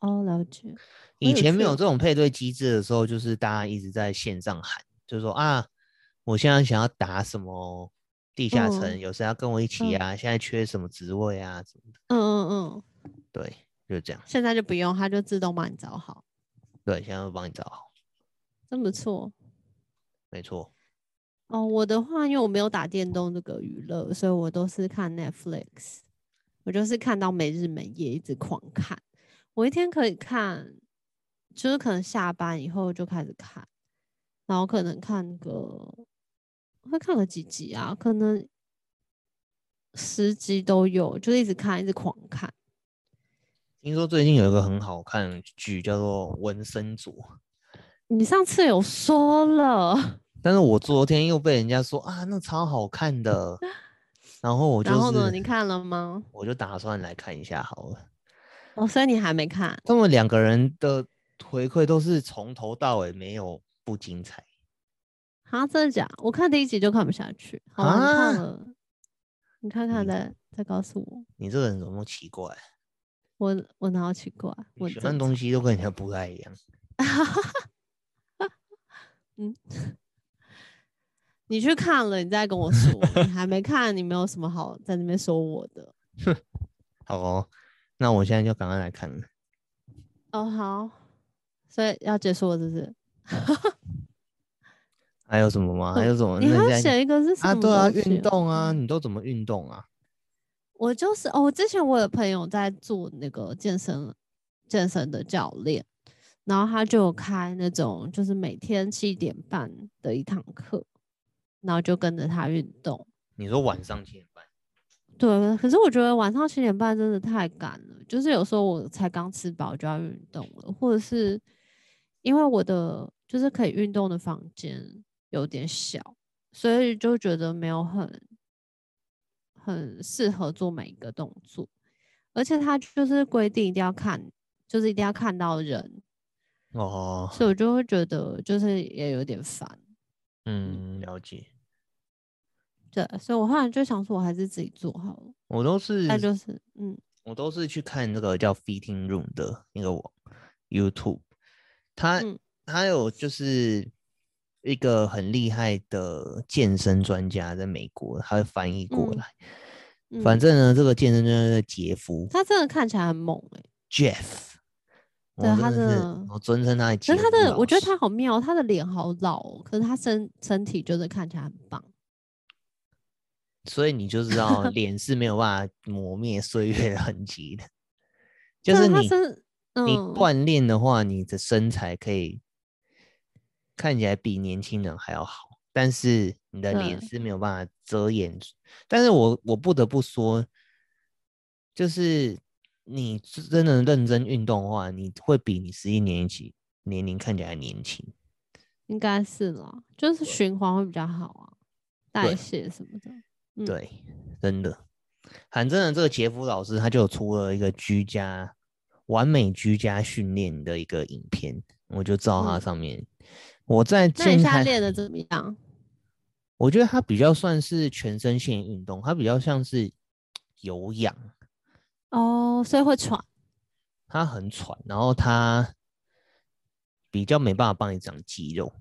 哦，了解。以前没有这种配对机制的时候，就是大家一直在线上喊，就是说啊，我现在想要打什么地下城，嗯、有谁要跟我一起啊？嗯、现在缺什么职位啊？什么的。嗯嗯嗯，对，就这样。现在就不用，他就自动帮你找好。对，现在会帮你找好。真不错。没错。哦，我的话，因为我没有打电动这个娱乐，所以我都是看 Netflix。我就是看到没日没夜，一直狂看。我一天可以看，就是可能下班以后就开始看，然后可能看个会看个几集啊，可能十集都有，就一直看，一直狂看。听说最近有一个很好看的剧叫做《纹身族》，你上次有说了，但是我昨天又被人家说啊，那超好看的，然后我就，然后呢，你看了吗？我就打算来看一下好了。哦，所以你还没看？他们两个人的回馈都是从头到尾没有不精彩。啊，真的假？我看第一集就看不下去。好，看了，你看看再，再再告诉我。你这个人怎么那么奇怪？我我哪有奇怪？我喜欢东西都跟人家不太一样。嗯，你去看了，你再跟我说。你还没看，你没有什么好在那边说我的。哼 好哦。那我现在就赶快来看了。哦，好，所以要结束了，是不是？还有什么吗？还有什么？你还要写一个是什么？啊，对啊，运动啊，你都怎么运动啊？我就是哦，我之前我有朋友在做那个健身，健身的教练，然后他就开那种就是每天七点半的一堂课，然后就跟着他运动。你说晚上七点半？对，可是我觉得晚上七点半真的太赶了，就是有时候我才刚吃饱就要运动了，或者是因为我的就是可以运动的房间有点小，所以就觉得没有很很适合做每一个动作，而且他就是规定一定要看，就是一定要看到人哦，所以我就会觉得就是也有点烦，嗯，了解。对，所以我后来就想说，我还是自己做好了。我都是，那就是，嗯，我都是去看那个叫 Fitting Room 的那个网 YouTube，他、嗯、他有就是一个很厉害的健身专家，在美国，他会翻译过来。嗯、反正呢，这个健身专家的杰夫，他真的看起来很猛哎、欸、，Jeff，对，他的，我尊称他为。可是他的，我觉得他好妙，他的脸好老，可是他身身体就是看起来很棒。所以你就知道，脸是没有办法磨灭岁月的痕迹的。就是你，嗯、你锻炼的话，你的身材可以看起来比年轻人还要好，但是你的脸是没有办法遮掩。但是我我不得不说，就是你真的认真运动的话，你会比你十一年级年龄看起来年轻。应该是啦，就是循环会比较好啊，代谢什么的。对，嗯、对，真的。反正呢，这个杰夫老师他就出了一个居家完美居家训练的一个影片，我就照他上面。嗯、我在那你下练的怎么样？我觉得他比较算是全身性运动，他比较像是有氧。哦，所以会喘。他很喘，然后他比较没办法帮你长肌肉。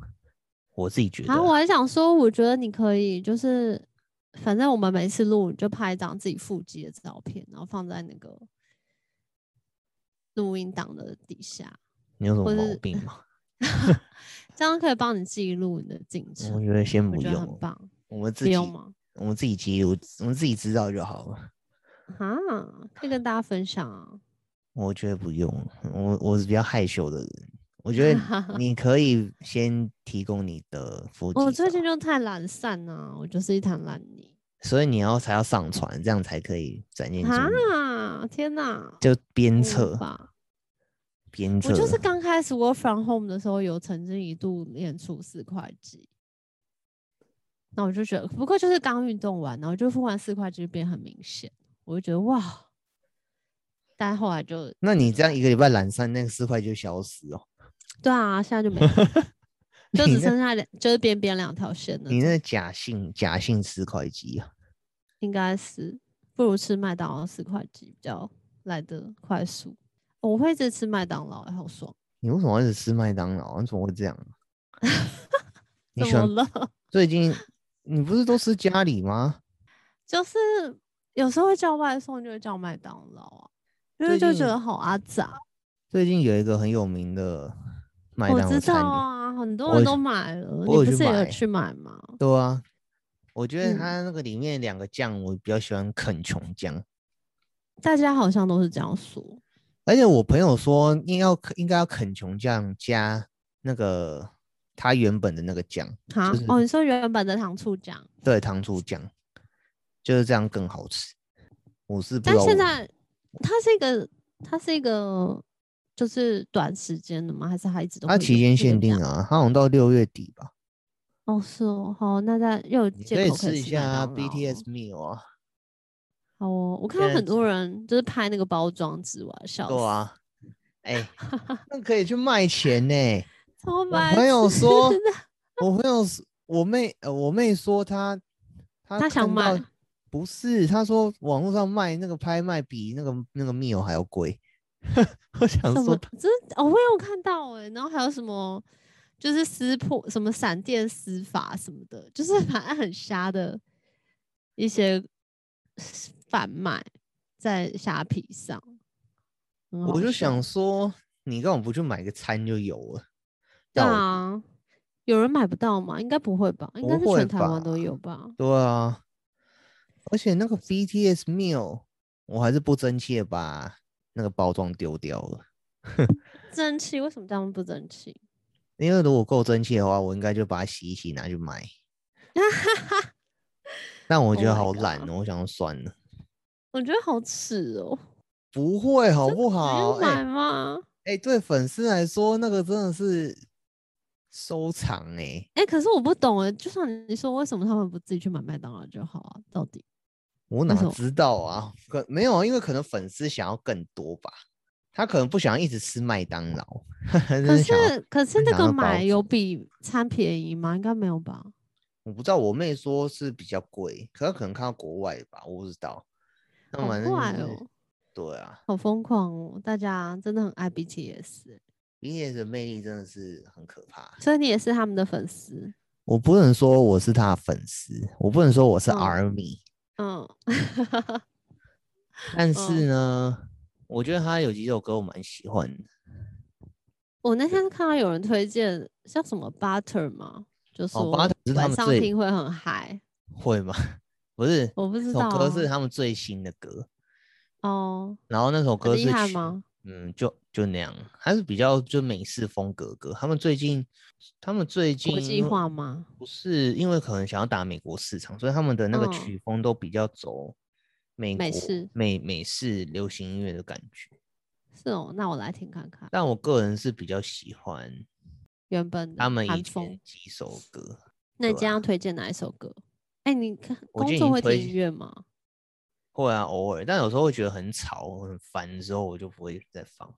我自己觉得。啊，我还想说，我觉得你可以就是。反正我们每次录就拍一张自己腹肌的照片，然后放在那个录音档的底下。你有什么毛病吗？这样可以帮你记录你的进程。我觉得先不用，很棒。我们自己用吗？我们自己记录，我们自己知道就好了。啊，可以跟大家分享啊。我觉得不用，我我是比较害羞的人。我觉得 你可以先提供你的腹肌。我最近就太懒散了，我就是一滩烂泥。所以你要才要上传，这样才可以展现出。啊！天哪！就鞭策吧，鞭策。我就是刚开始 work from home 的时候，有曾经一度练出四块肌。那我就觉得，不过就是刚运动完，然后就突然四块肌变很明显，我就觉得哇！但后来就……那你这样一个礼拜懒散，那个四块就消失哦。对啊，现在就没了，就只剩下两，就是边边两条线了。你那假性假性四块肌啊？应该是不如吃麦当劳四块肌比较来得快速。我会一直吃麦当劳，好爽。你为什么一直吃麦当劳？你怎么会这样？怎么了？最近你不是都吃家里吗？就是有时候会叫外送，就会叫麦当劳啊，因为就觉得好阿杂。最近有一个很有名的麦当劳。我知道啊，很多人都买了，你不是也有去买吗？对啊，我觉得它那个里面两个酱，我比较喜欢啃琼酱。大家好像都是这样说，而且我朋友说应该要应该要啃琼酱加那个它原本的那个酱。好、就是、哦，你说原本的糖醋酱？对，糖醋酱就是这样更好吃。我是不，但现在它是一个，它是一个。就是短时间的吗？还是他一直都？他期间限定啊，它好像到六月底吧。哦，是哦，好，那再又有借口可以吃一下 BTS meal 啊。好哦，我看到很多人就是拍那个包装纸，我笑死。对啊，哎、欸，那可以去卖钱呢、欸。超白。我朋友说，我朋友我妹呃，我妹说她她她想买，不是，他说网络上卖那个拍卖比那个那个 meal 还要贵。我想说，真哦我没有看到哎、欸，然后还有什么，就是撕破什么闪电撕法什么的，就是反正很瞎的一些贩卖在虾皮上。我就想说，你干嘛不去买个餐就有了？对啊，有人买不到吗？应该不会吧？应该是全台湾都有吧？对啊，而且那个 BTS meal，我还是不争气的把。那个包装丢掉了，争气？为什么这样不争气？因为如果够争气的话，我应该就把它洗一洗拿去卖。但我觉得好懒哦，我想算了。我觉得好耻哦。不会好不好？买吗？哎、欸欸，对粉丝来说，那个真的是收藏哎、欸。哎、欸，可是我不懂哎，就算你说为什么他们不自己去买麦当劳就好啊？到底？我哪知道啊？可没有，因为可能粉丝想要更多吧，他可能不想一直吃麦当劳。可是可是那个买有比餐便宜吗？应该没有吧？我不知道，我妹说是比较贵，可是可能看到国外吧，我不知道。好怪哦！对啊，好疯狂哦！大家真的很爱 BTS，BTS 的魅力真的是很可怕。所以你也是他们的粉丝？我不能说我是他的粉丝，我不能说我是 ARMY。嗯嗯，但是呢，嗯、我觉得他有几首歌我蛮喜欢的。我那天看到有人推荐像什么 Butter 吗？就是他们最听会很嗨，会吗？不是，我不知道。首歌是他们最新的歌哦。然后那首歌是厉害吗？嗯，就就那样，还是比较就美式风格歌。他们最近。他们最近国际化吗？不是，因为可能想要打美国市场，所以他们的那个曲风都比较走美美式美美式流行音乐的感觉。是哦，那我来听看看。但我个人是比较喜欢原本他们以前几首歌。那你今天要推荐哪一首歌？哎、啊，你看工作会听音乐吗？会啊，偶尔。但有时候会觉得很吵、很烦的时候，我就不会再放。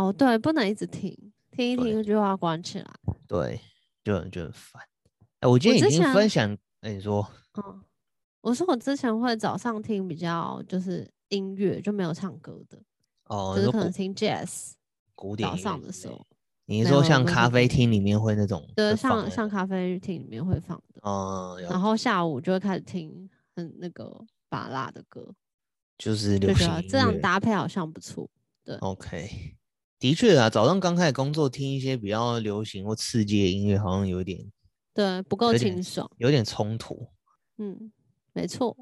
哦，对，不能一直听，听一听就要关起来。对，就很就很烦。哎，我今天已经分享，哎，你说，嗯，我说我之前会早上听比较就是音乐，就没有唱歌的。哦，就是可能听 jazz，古典早上的时候。你说像咖啡厅里面会那种？对，像像咖啡厅里面会放的。哦、嗯。然后下午就会开始听很那个巴拉的歌，就是流行。这样搭配好像不错。对。OK，的确啊，早上刚开始工作听一些比较流行或刺激的音乐，好像有点。对，不够清爽，有点冲突。嗯，没错。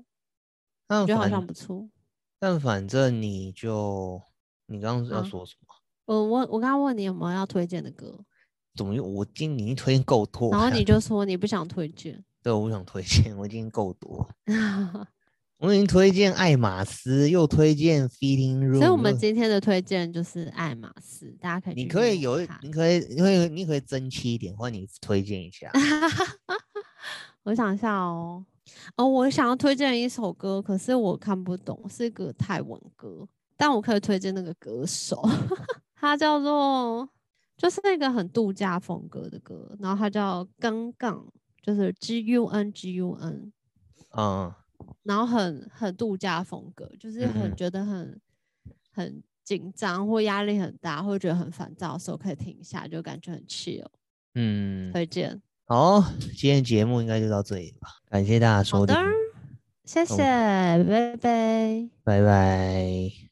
那我觉得好像不错。但反正你就。你刚刚要说什么？我我我刚刚问你有没有要推荐的歌？怎么？我今你推荐够多，然后你就说你不想推荐。对，我不想推荐，我已经够多。我已经推荐爱马仕，又推荐 Fitting Room。所以我们今天的推荐就是爱马仕，大家可以。你可以有，你可以，你可以，你可以争气一点，或者你推荐一下。我想一下哦，哦，我想要推荐一首歌，可是我看不懂，是一个泰文歌。但我可以推荐那个歌手，他叫做，就是那个很度假风格的歌，然后他叫 Gun Gun，就是 G U N G U N，嗯，然后很很度假风格，就是很觉得很、嗯、很紧张或压力很大，或者觉得很烦躁的时候可以停一下，就感觉很 chill。嗯，推荐。好，今天节目应该就到这里吧，感谢大家收听，谢谢，拜拜，拜拜。